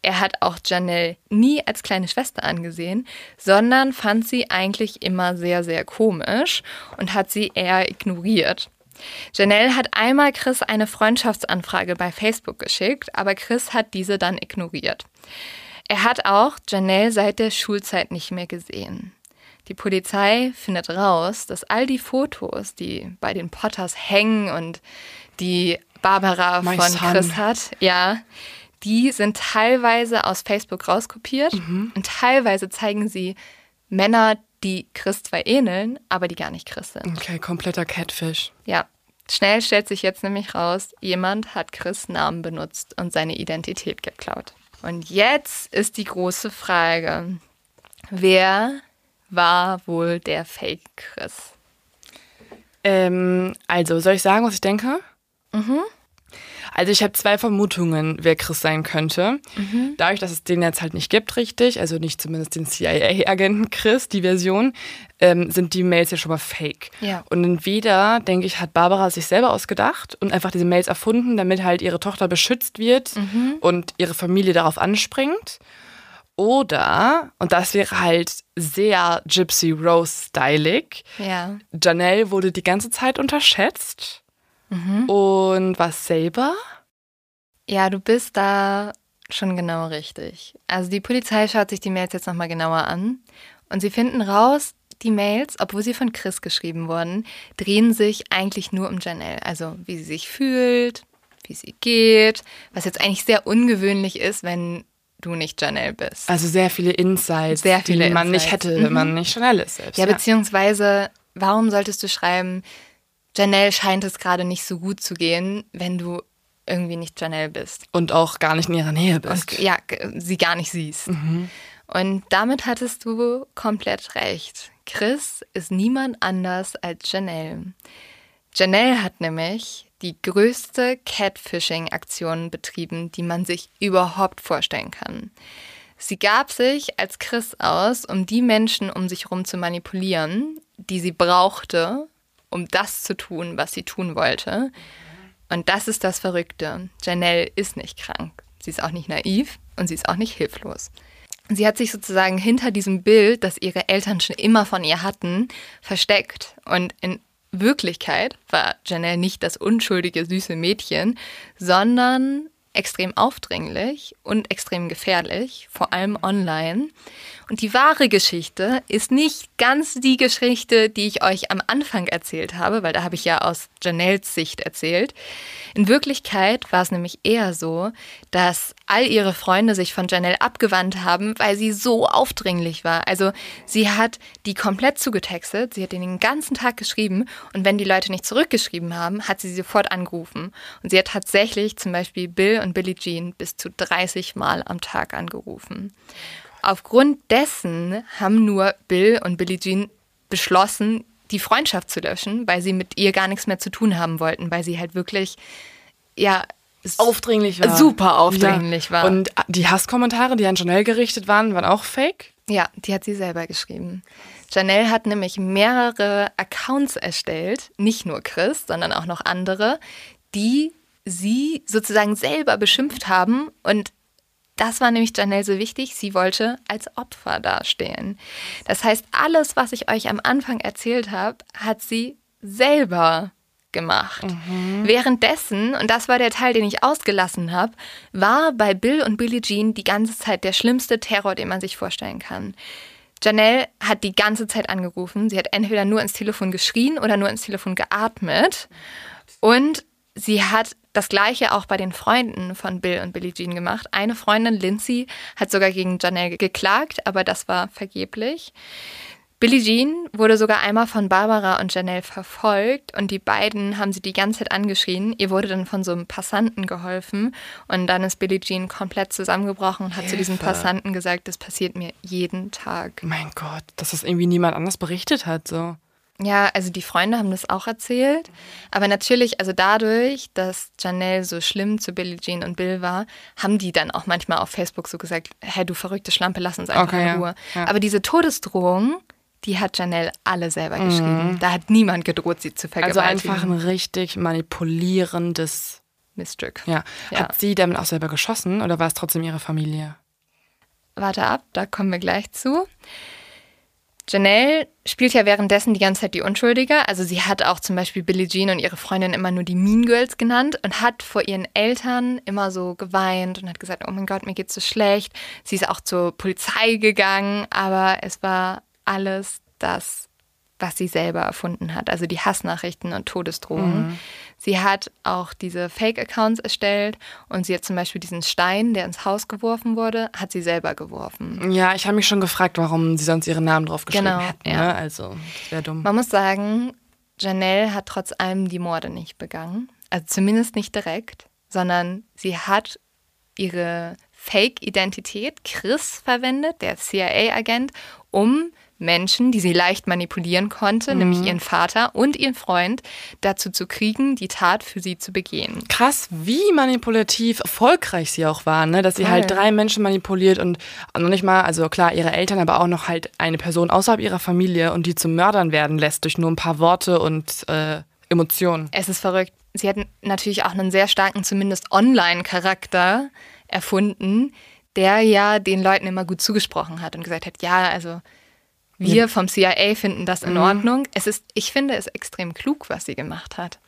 Er hat auch Janelle nie als kleine Schwester angesehen, sondern fand sie eigentlich immer sehr, sehr komisch und hat sie eher ignoriert. Janelle hat einmal Chris eine Freundschaftsanfrage bei Facebook geschickt, aber Chris hat diese dann ignoriert. Er hat auch Janelle seit der Schulzeit nicht mehr gesehen. Die Polizei findet raus, dass all die Fotos, die bei den Potters hängen und die Barbara My von son. Chris hat, ja, die sind teilweise aus Facebook rauskopiert mhm. und teilweise zeigen sie Männer, die Chris zwar ähneln, aber die gar nicht Chris sind. Okay, kompletter Catfish. Ja. Schnell stellt sich jetzt nämlich raus, jemand hat Chris Namen benutzt und seine Identität geklaut. Und jetzt ist die große Frage, wer war wohl der Fake Chris? Ähm, also, soll ich sagen, was ich denke? Mhm. Also ich habe zwei Vermutungen, wer Chris sein könnte. Mhm. Dadurch, dass es den jetzt halt nicht gibt, richtig, also nicht zumindest den CIA-Agenten Chris, die Version, ähm, sind die Mails ja schon mal fake. Ja. Und entweder, denke ich, hat Barbara sich selber ausgedacht und einfach diese Mails erfunden, damit halt ihre Tochter beschützt wird mhm. und ihre Familie darauf anspringt. Oder, und das wäre halt sehr Gypsy Rose-stylig, ja. Janelle wurde die ganze Zeit unterschätzt Mhm. Und was selber? Ja, du bist da schon genau richtig. Also die Polizei schaut sich die Mails jetzt nochmal genauer an und sie finden raus, die Mails, obwohl sie von Chris geschrieben wurden, drehen sich eigentlich nur um Janelle. Also wie sie sich fühlt, wie sie geht, was jetzt eigentlich sehr ungewöhnlich ist, wenn du nicht Janelle bist. Also sehr viele Insights, sehr viele die man Insights. nicht hätte, wenn man mhm. nicht Janelle ist selbst. Ja, ja, beziehungsweise, warum solltest du schreiben, Janelle scheint es gerade nicht so gut zu gehen, wenn du irgendwie nicht Janelle bist. Und auch gar nicht in ihrer Nähe bist. Und, ja, sie gar nicht siehst. Mhm. Und damit hattest du komplett recht. Chris ist niemand anders als Janelle. Janelle hat nämlich die größte Catfishing-Aktion betrieben, die man sich überhaupt vorstellen kann. Sie gab sich als Chris aus, um die Menschen um sich herum zu manipulieren, die sie brauchte, um das zu tun, was sie tun wollte. Und das ist das Verrückte. Janelle ist nicht krank. Sie ist auch nicht naiv und sie ist auch nicht hilflos. Sie hat sich sozusagen hinter diesem Bild, das ihre Eltern schon immer von ihr hatten, versteckt. Und in Wirklichkeit war Janelle nicht das unschuldige, süße Mädchen, sondern extrem aufdringlich und extrem gefährlich, vor allem online. Und die wahre Geschichte ist nicht ganz die Geschichte, die ich euch am Anfang erzählt habe, weil da habe ich ja aus Janelles Sicht erzählt. In Wirklichkeit war es nämlich eher so, dass all ihre Freunde sich von Janelle abgewandt haben, weil sie so aufdringlich war. Also sie hat die komplett zugetextet, sie hat den ganzen Tag geschrieben und wenn die Leute nicht zurückgeschrieben haben, hat sie sofort angerufen. Und sie hat tatsächlich zum Beispiel Bill und Billie Jean bis zu 30 Mal am Tag angerufen. Aufgrund dessen haben nur Bill und Billie Jean beschlossen, die Freundschaft zu löschen, weil sie mit ihr gar nichts mehr zu tun haben wollten, weil sie halt wirklich, ja, aufdringlich war. Super aufdringlich ja. war. Und die Hasskommentare, die an Janelle gerichtet waren, waren auch fake? Ja, die hat sie selber geschrieben. Janelle hat nämlich mehrere Accounts erstellt, nicht nur Chris, sondern auch noch andere, die sie sozusagen selber beschimpft haben und das war nämlich Janelle so wichtig. Sie wollte als Opfer dastehen. Das heißt, alles, was ich euch am Anfang erzählt habe, hat sie selber gemacht. Mhm. Währenddessen, und das war der Teil, den ich ausgelassen habe, war bei Bill und Billie Jean die ganze Zeit der schlimmste Terror, den man sich vorstellen kann. Janelle hat die ganze Zeit angerufen. Sie hat entweder nur ins Telefon geschrien oder nur ins Telefon geatmet. Und sie hat das gleiche auch bei den Freunden von Bill und Billie Jean gemacht. Eine Freundin, Lindsay, hat sogar gegen Janelle geklagt, aber das war vergeblich. Billie Jean wurde sogar einmal von Barbara und Janelle verfolgt und die beiden haben sie die ganze Zeit angeschrien. Ihr wurde dann von so einem Passanten geholfen und dann ist Billie Jean komplett zusammengebrochen und hat Hilfe. zu diesem Passanten gesagt, das passiert mir jeden Tag. Mein Gott, dass das irgendwie niemand anders berichtet hat, so. Ja, also die Freunde haben das auch erzählt. Aber natürlich, also dadurch, dass Janelle so schlimm zu Billie Jean und Bill war, haben die dann auch manchmal auf Facebook so gesagt, hey, du verrückte Schlampe, lass uns einfach okay, in Ruhe. Ja, ja. Aber diese Todesdrohung, die hat Janelle alle selber mhm. geschrieben. Da hat niemand gedroht, sie zu vergewaltigen. Also einfach ein richtig manipulierendes Missstück. Ja. ja. Hat sie damit auch selber geschossen oder war es trotzdem ihre Familie? Warte ab, da kommen wir gleich zu. Janelle spielt ja währenddessen die ganze Zeit die Unschuldige. Also sie hat auch zum Beispiel Billie Jean und ihre Freundin immer nur die Mean Girls genannt und hat vor ihren Eltern immer so geweint und hat gesagt, oh mein Gott, mir geht's so schlecht. Sie ist auch zur Polizei gegangen, aber es war alles das was sie selber erfunden hat, also die Hassnachrichten und Todesdrohungen. Mhm. Sie hat auch diese Fake-Accounts erstellt und sie hat zum Beispiel diesen Stein, der ins Haus geworfen wurde, hat sie selber geworfen. Ja, ich habe mich schon gefragt, warum sie sonst ihren Namen drauf geschrieben genau. Ja. Ne? Also, das wäre dumm. Man muss sagen, Janelle hat trotz allem die Morde nicht begangen. Also zumindest nicht direkt, sondern sie hat ihre Fake-Identität Chris verwendet, der CIA-Agent, um Menschen, die sie leicht manipulieren konnte, mhm. nämlich ihren Vater und ihren Freund, dazu zu kriegen, die Tat für sie zu begehen. Krass, wie manipulativ erfolgreich sie auch waren, ne? dass sie Voll. halt drei Menschen manipuliert und noch nicht mal, also klar, ihre Eltern, aber auch noch halt eine Person außerhalb ihrer Familie und die zu Mördern werden lässt durch nur ein paar Worte und äh, Emotionen. Es ist verrückt. Sie hatten natürlich auch einen sehr starken, zumindest Online-Charakter erfunden, der ja den Leuten immer gut zugesprochen hat und gesagt hat, ja, also wir vom CIA finden das in mhm. Ordnung. Es ist, ich finde es extrem klug, was sie gemacht hat.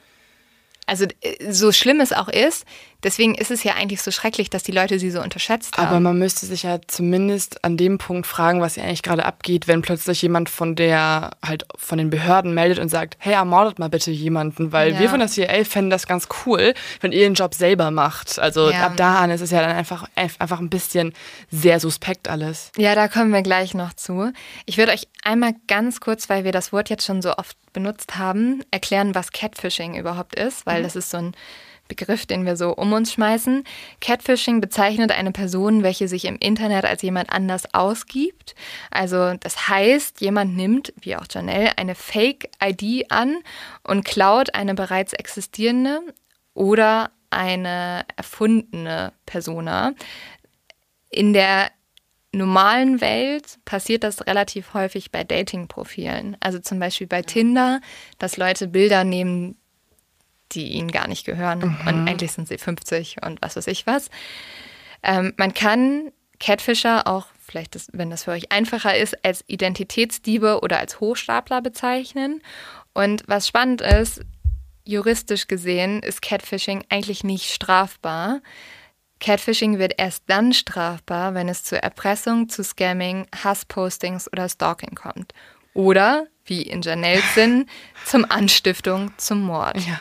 Also äh, so schlimm es auch ist, Deswegen ist es ja eigentlich so schrecklich, dass die Leute sie so unterschätzt haben. Aber man müsste sich ja zumindest an dem Punkt fragen, was hier eigentlich gerade abgeht, wenn plötzlich jemand von der, halt von den Behörden meldet und sagt, hey, ermordet mal bitte jemanden, weil ja. wir von der CIA fänden das ganz cool, wenn ihr den Job selber macht. Also ja. ab da an ist es ja dann einfach, einfach ein bisschen sehr suspekt alles. Ja, da kommen wir gleich noch zu. Ich würde euch einmal ganz kurz, weil wir das Wort jetzt schon so oft benutzt haben, erklären, was Catfishing überhaupt ist, weil mhm. das ist so ein Begriff, den wir so um uns schmeißen. Catfishing bezeichnet eine Person, welche sich im Internet als jemand anders ausgibt. Also das heißt, jemand nimmt, wie auch Janelle, eine Fake-ID an und klaut eine bereits existierende oder eine erfundene Persona. In der normalen Welt passiert das relativ häufig bei Dating-Profilen. Also zum Beispiel bei Tinder, dass Leute Bilder nehmen, die ihnen gar nicht gehören. Mhm. Und eigentlich sind sie 50 und was weiß ich was. Ähm, man kann Catfisher auch, vielleicht, das, wenn das für euch einfacher ist, als Identitätsdiebe oder als Hochstapler bezeichnen. Und was spannend ist, juristisch gesehen ist Catfishing eigentlich nicht strafbar. Catfishing wird erst dann strafbar, wenn es zu Erpressung, zu Scamming, Hasspostings oder Stalking kommt. Oder, wie in Janelles Sinn, <laughs> zum Anstiftung zum Mord. Ja.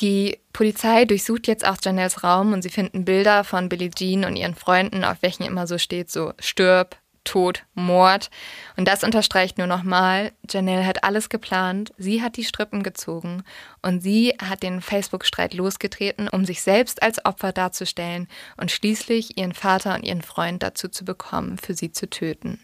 Die Polizei durchsucht jetzt auch Janelles Raum und sie finden Bilder von Billie Jean und ihren Freunden, auf welchen immer so steht, so stirb, Tod, Mord. Und das unterstreicht nur nochmal, Janelle hat alles geplant, sie hat die Strippen gezogen und sie hat den Facebook-Streit losgetreten, um sich selbst als Opfer darzustellen und schließlich ihren Vater und ihren Freund dazu zu bekommen, für sie zu töten.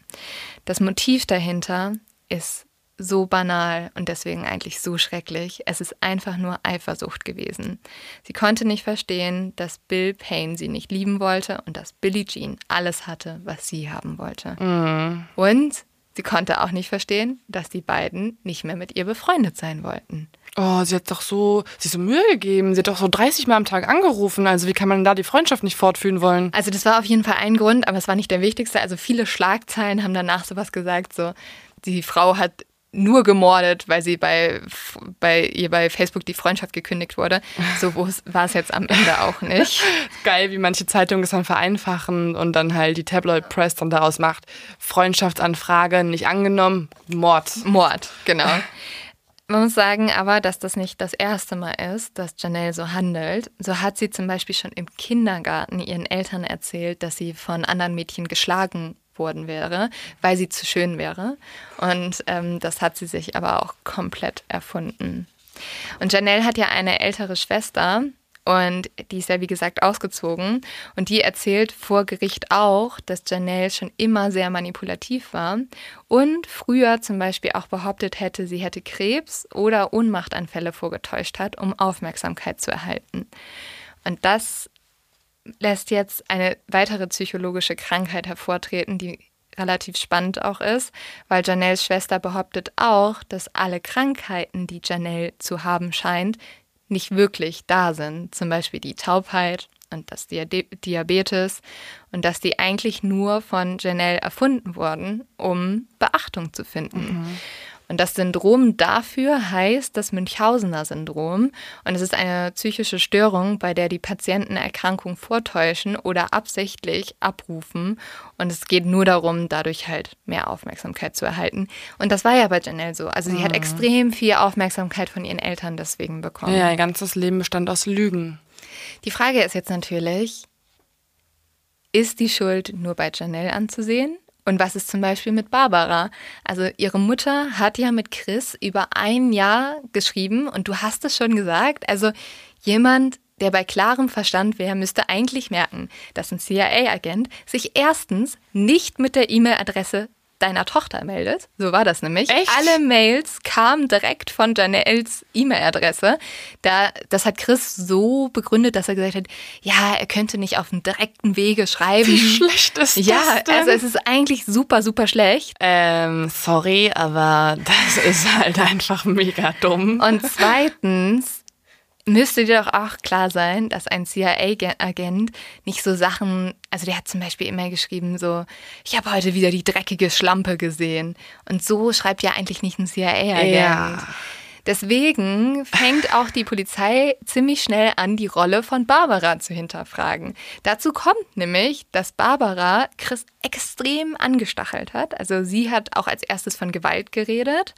Das Motiv dahinter ist so banal und deswegen eigentlich so schrecklich. Es ist einfach nur Eifersucht gewesen. Sie konnte nicht verstehen, dass Bill Payne sie nicht lieben wollte und dass Billie Jean alles hatte, was sie haben wollte. Mhm. Und sie konnte auch nicht verstehen, dass die beiden nicht mehr mit ihr befreundet sein wollten. Oh, sie hat doch so, sie hat so Mühe gegeben. Sie hat doch so 30 Mal am Tag angerufen. Also wie kann man da die Freundschaft nicht fortführen wollen? Also das war auf jeden Fall ein Grund, aber es war nicht der wichtigste. Also viele Schlagzeilen haben danach sowas gesagt, so die Frau hat nur gemordet, weil sie bei, bei ihr bei Facebook die Freundschaft gekündigt wurde. <laughs> So war es jetzt am Ende auch nicht. Geil, wie manche Zeitungen es dann vereinfachen und dann halt die Tabloid Press dann daraus macht. Freundschaftsanfrage nicht angenommen, Mord. Mord, genau. <laughs> Man muss sagen aber, dass das nicht das erste Mal ist, dass Janelle so handelt. So hat sie zum Beispiel schon im Kindergarten ihren Eltern erzählt, dass sie von anderen Mädchen geschlagen worden wäre, weil sie zu schön wäre. Und ähm, das hat sie sich aber auch komplett erfunden. Und Janelle hat ja eine ältere Schwester, und die ist ja, wie gesagt, ausgezogen. Und die erzählt vor Gericht auch, dass Janelle schon immer sehr manipulativ war und früher zum Beispiel auch behauptet hätte, sie hätte Krebs oder Ohnmachtanfälle vorgetäuscht hat, um Aufmerksamkeit zu erhalten. Und das lässt jetzt eine weitere psychologische Krankheit hervortreten, die relativ spannend auch ist, weil Janelles Schwester behauptet auch, dass alle Krankheiten, die Janelle zu haben scheint, nicht wirklich da sind. Zum Beispiel die Taubheit und das Diabetes und dass die eigentlich nur von Janelle erfunden wurden, um Beachtung zu finden. Mhm. Und das Syndrom dafür heißt das Münchhausener Syndrom. Und es ist eine psychische Störung, bei der die Patienten Erkrankung vortäuschen oder absichtlich abrufen. Und es geht nur darum, dadurch halt mehr Aufmerksamkeit zu erhalten. Und das war ja bei Janelle so. Also sie mhm. hat extrem viel Aufmerksamkeit von ihren Eltern deswegen bekommen. Ja, ihr ganzes Leben bestand aus Lügen. Die Frage ist jetzt natürlich, ist die Schuld nur bei Janelle anzusehen? Und was ist zum Beispiel mit Barbara? Also ihre Mutter hat ja mit Chris über ein Jahr geschrieben und du hast es schon gesagt. Also jemand, der bei klarem Verstand wäre, müsste eigentlich merken, dass ein CIA-Agent sich erstens nicht mit der E-Mail-Adresse deiner Tochter meldet. So war das nämlich. Echt? Alle Mails kamen direkt von Janelles E-Mail-Adresse. Da, das hat Chris so begründet, dass er gesagt hat, ja, er könnte nicht auf dem direkten Wege schreiben. Wie schlecht ist ja, das denn? also es ist eigentlich super, super schlecht. Ähm, sorry, aber das ist halt einfach mega dumm. Und zweitens müsste dir doch auch klar sein, dass ein CIA-Agent nicht so Sachen, also der hat zum Beispiel immer geschrieben, so, ich habe heute wieder die dreckige Schlampe gesehen. Und so schreibt ja eigentlich nicht ein CIA-Agent. Ja. Deswegen fängt auch die Polizei ziemlich schnell an, die Rolle von Barbara zu hinterfragen. Dazu kommt nämlich, dass Barbara Chris extrem angestachelt hat. Also sie hat auch als erstes von Gewalt geredet.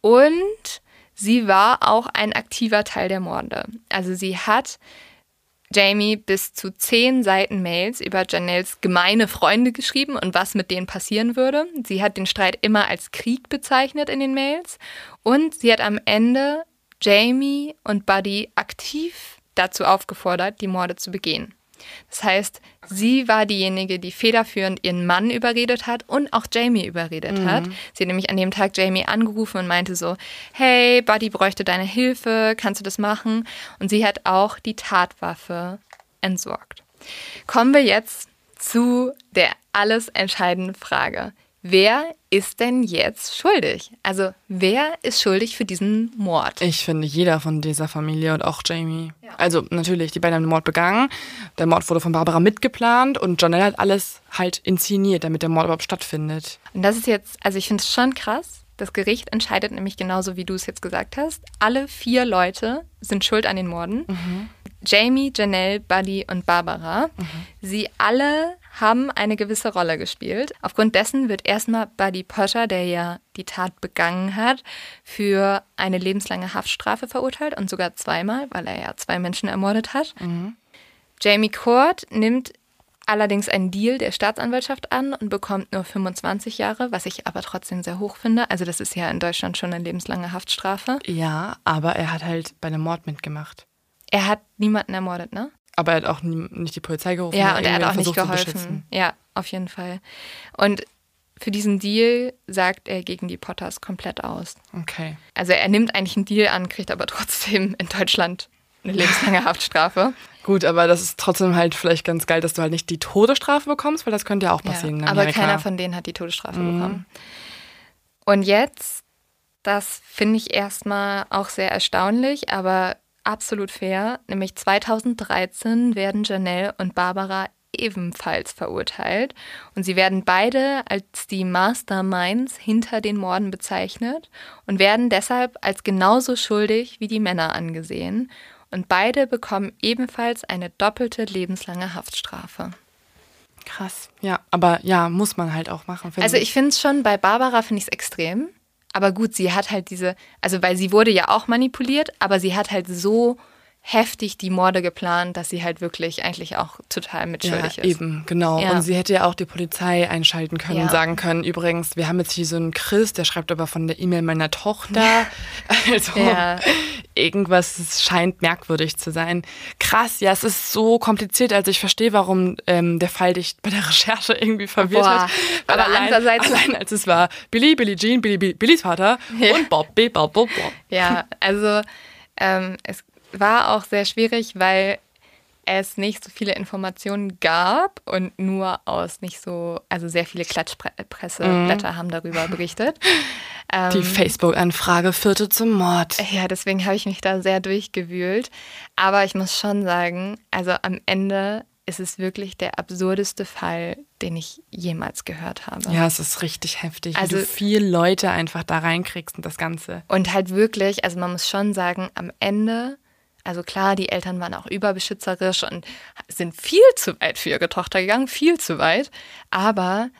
Und Sie war auch ein aktiver Teil der Morde. Also sie hat Jamie bis zu zehn Seiten Mails über Janelles gemeine Freunde geschrieben und was mit denen passieren würde. Sie hat den Streit immer als Krieg bezeichnet in den Mails und sie hat am Ende Jamie und Buddy aktiv dazu aufgefordert, die Morde zu begehen. Das heißt, sie war diejenige, die federführend ihren Mann überredet hat und auch Jamie überredet mhm. hat. Sie hat nämlich an dem Tag Jamie angerufen und meinte so, hey, Buddy bräuchte deine Hilfe, kannst du das machen? Und sie hat auch die Tatwaffe entsorgt. Kommen wir jetzt zu der alles entscheidenden Frage wer ist denn jetzt schuldig? Also wer ist schuldig für diesen Mord? Ich finde jeder von dieser Familie und auch Jamie. Ja. Also natürlich, die beiden haben den Mord begangen. Der Mord wurde von Barbara mitgeplant und Janelle hat alles halt inszeniert, damit der Mord überhaupt stattfindet. Und das ist jetzt, also ich finde es schon krass. Das Gericht entscheidet nämlich genauso, wie du es jetzt gesagt hast. Alle vier Leute sind schuld an den Morden. Mhm. Jamie, Janelle, Buddy und Barbara. Mhm. Sie alle haben eine gewisse Rolle gespielt. Aufgrund dessen wird erstmal Buddy Potter, der ja die Tat begangen hat, für eine lebenslange Haftstrafe verurteilt und sogar zweimal, weil er ja zwei Menschen ermordet hat. Mhm. Jamie Court nimmt allerdings einen Deal der Staatsanwaltschaft an und bekommt nur 25 Jahre, was ich aber trotzdem sehr hoch finde. Also das ist ja in Deutschland schon eine lebenslange Haftstrafe. Ja, aber er hat halt bei einem Mord mitgemacht. Er hat niemanden ermordet, ne? Aber er hat auch nicht die Polizei gerufen. Ja, und er hat auch nicht geholfen. Ja, auf jeden Fall. Und für diesen Deal sagt er gegen die Potters komplett aus. Okay. Also er nimmt eigentlich einen Deal an, kriegt aber trotzdem in Deutschland eine lebenslange <laughs> Haftstrafe. Gut, aber das ist trotzdem halt vielleicht ganz geil, dass du halt nicht die Todesstrafe bekommst, weil das könnte ja auch passieren. Ja, aber keiner von denen hat die Todesstrafe mhm. bekommen. Und jetzt, das finde ich erstmal auch sehr erstaunlich, aber absolut fair, nämlich 2013 werden Janelle und Barbara ebenfalls verurteilt. Und sie werden beide als die Masterminds hinter den Morden bezeichnet und werden deshalb als genauso schuldig wie die Männer angesehen. Und beide bekommen ebenfalls eine doppelte lebenslange Haftstrafe. Krass, ja, aber ja, muss man halt auch machen. Also ich. finde es schon, bei Barbara finde ich es extrem, aber gut, sie hat halt diese, also weil sie wurde ja auch manipuliert, aber sie hat halt so heftig die Morde geplant, dass sie halt wirklich eigentlich auch total mitschuldig ja, ist. Eben, genau. Ja. Und sie hätte ja auch die Polizei einschalten können ja. und sagen können, übrigens, wir haben jetzt hier so einen Chris, der schreibt aber von der E-Mail meiner Tochter. <laughs> Also irgendwas scheint merkwürdig zu sein. Krass, ja, es ist so kompliziert. Also ich verstehe, warum ähm, der Fall dich bei der Recherche irgendwie verwirrt Boah, hat. aber allein, andererseits allein als es war Billy, Billy Jean, Billy, Billys Vater und Bob, Bob, Bob, Bob. Ja, also ähm, es war auch sehr schwierig, weil es nicht so viele Informationen gab und nur aus nicht so, also sehr viele Klatschpresseblätter mhm. haben darüber berichtet. <laughs> Die ähm, Facebook-Anfrage führte zum Mord. Ja, deswegen habe ich mich da sehr durchgewühlt. Aber ich muss schon sagen, also am Ende ist es wirklich der absurdeste Fall, den ich jemals gehört habe. Ja, es ist richtig heftig, also, wie du viele Leute einfach da reinkriegst und das Ganze. Und halt wirklich, also man muss schon sagen, am Ende also klar, die Eltern waren auch überbeschützerisch und sind viel zu weit für ihre Tochter gegangen, viel zu weit. Aber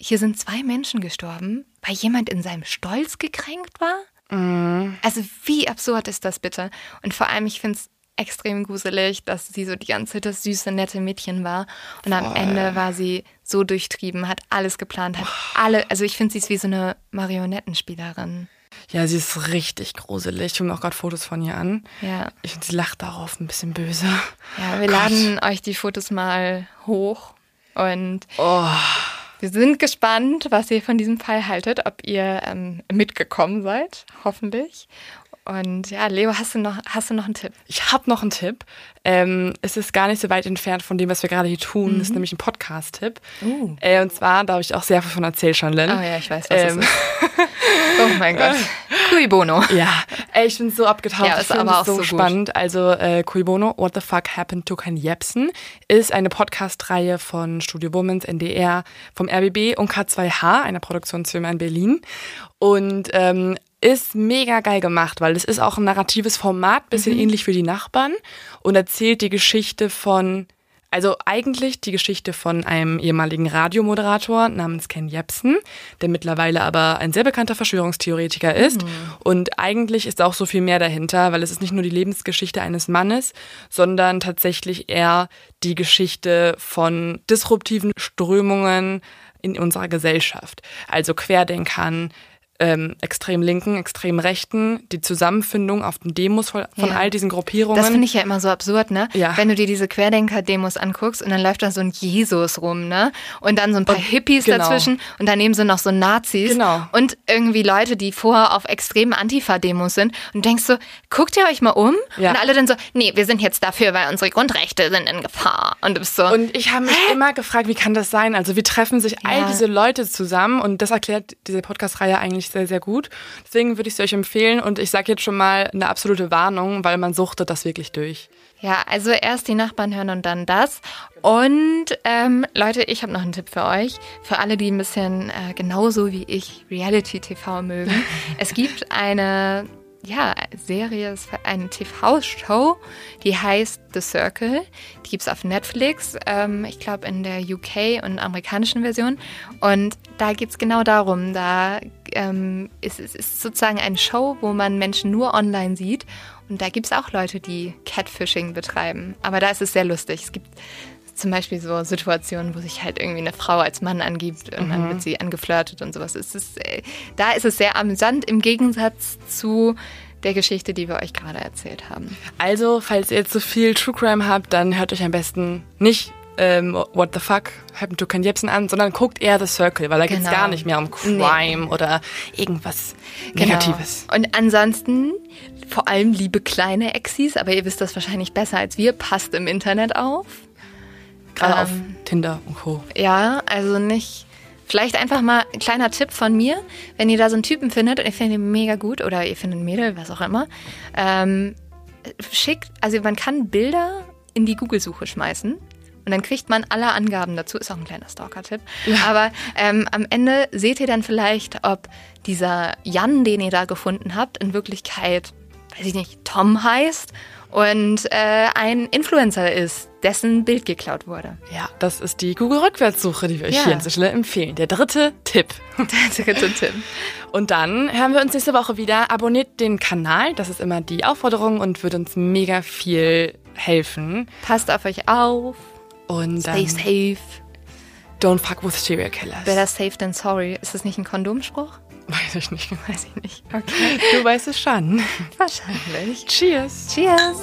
hier sind zwei Menschen gestorben, weil jemand in seinem Stolz gekränkt war. Mhm. Also wie absurd ist das bitte? Und vor allem, ich finde es extrem gruselig, dass sie so die ganze Zeit das süße, nette Mädchen war. Und Voll. am Ende war sie so durchtrieben, hat alles geplant, hat alle, also ich finde, sie ist wie so eine Marionettenspielerin. Ja, sie ist richtig gruselig. Ich habe auch gerade Fotos von ihr an. Ja. Ich, sie lacht darauf ein bisschen böse. Ja, wir Gott. laden euch die Fotos mal hoch und oh. wir sind gespannt, was ihr von diesem Fall haltet, ob ihr ähm, mitgekommen seid, hoffentlich. Und ja, Leo, hast du noch, hast du noch einen Tipp? Ich habe noch einen Tipp. Ähm, es ist gar nicht so weit entfernt von dem, was wir gerade hier tun. Mhm. Das ist nämlich ein Podcast-Tipp. Uh. Äh, und zwar, da habe ich auch sehr viel von erzählt schon, Lynn. Oh ja, ich weiß, was ähm. oh mein Gott. <laughs> Cui Bono. Ja, ey, ich bin so abgetaucht. Ja, ist aber auch so, so spannend. Gut. Also äh, Cui Bono, What the Fuck Happened to Ken Jebsen, ist eine Podcast-Reihe von Studio Womans, NDR, vom RBB und K2H, einer Produktionsfirma in Berlin. Und ähm, ist mega geil gemacht, weil es ist auch ein narratives Format, bisschen mhm. ähnlich wie die Nachbarn und erzählt die Geschichte von, also eigentlich die Geschichte von einem ehemaligen Radiomoderator namens Ken Jebsen, der mittlerweile aber ein sehr bekannter Verschwörungstheoretiker ist. Mhm. Und eigentlich ist auch so viel mehr dahinter, weil es ist nicht nur die Lebensgeschichte eines Mannes, sondern tatsächlich eher die Geschichte von disruptiven Strömungen in unserer Gesellschaft. Also Querdenkern, ähm, extrem linken, extrem rechten, die Zusammenfindung auf den Demos von, ja. all diesen Gruppierungen. Das finde ich ja immer so absurd, ne? Ja. Wenn du dir diese Querdenker-Demos anguckst und dann läuft da so ein Jesus rum, ne? Und dann so ein paar und, Hippies genau. dazwischen und daneben sind noch so Nazis genau. und irgendwie Leute, die vorher auf extremen Antifa-Demos sind und denkst so, guckt ihr euch mal um? Ja. Und alle dann so, nee, wir sind jetzt dafür, weil unsere Grundrechte sind in Gefahr. Und du bist so. Und ich habe mich Hä? immer gefragt, wie kann das sein? Also wie treffen sich all diese Leute zusammen und das erklärt diese Podcast-Reihe eigentlich sehr, sehr gut. Deswegen würde ich es euch empfehlen und ich sage jetzt schon mal eine absolute Warnung, weil man suchtet das wirklich durch. Ja, also erst die Nachbarn hören und dann das. Und ähm, Leute, ich habe noch einen Tipp für euch. Für alle, die ein bisschen äh, genauso wie ich Reality TV mögen. <laughs> es gibt eine ja, Serie, eine TV-Show, die heißt The Circle. Die gibt es auf Netflix, ähm, ich glaube in der UK und amerikanischen Version. Und da geht es genau darum, da ähm, ist es ist sozusagen eine Show, wo man Menschen nur online sieht. Und da gibt es auch Leute, die Catfishing betreiben. Aber da ist es sehr lustig. Es gibt zum Beispiel so Situationen, wo sich halt irgendwie eine Frau als Mann angibt und mhm. dann wird sie angeflirtet und sowas. Es ist, äh, da ist es sehr amüsant im Gegensatz zu der Geschichte, die wir euch gerade erzählt haben. Also, falls ihr jetzt so viel True Crime habt, dann hört euch am besten nicht ähm, What the Fuck Happened to Ken Jebsen an, sondern guckt eher The Circle, weil da geht es genau. gar nicht mehr um Crime nee. oder irgendwas genau. Negatives. Genau. Und ansonsten, vor allem liebe kleine Exis, aber ihr wisst das wahrscheinlich besser als wir, passt im Internet auf. Gerade ähm, auf Tinder und Co. Ja, also nicht. Vielleicht einfach mal ein kleiner Tipp von mir, wenn ihr da so einen Typen findet und ihr findet ihn mega gut oder ihr findet ein Mädel, was auch immer, ähm, schickt, also man kann Bilder in die Google-Suche schmeißen und dann kriegt man alle Angaben dazu. Ist auch ein kleiner Stalker-Tipp. Ja. Aber ähm, am Ende seht ihr dann vielleicht, ob dieser Jan, den ihr da gefunden habt, in Wirklichkeit, weiß ich nicht, Tom heißt und äh, ein Influencer ist, dessen Bild geklaut wurde. Ja, das ist die Google-Rückwärtssuche, die wir euch ja. hier an der Stelle empfehlen. Der dritte Tipp. <laughs> Der dritte Tipp. Und dann hören wir uns nächste Woche wieder. Abonniert den Kanal, das ist immer die Aufforderung und wird uns mega viel helfen. Passt auf euch auf. Und Stay safe. Don't fuck with serial killers. Better safe than sorry. Ist das nicht ein Kondomspruch? Weiß ich nicht. Weiß ich nicht. <laughs> Okay. Du weißt es schon. Wahrscheinlich. Cheers. Cheers.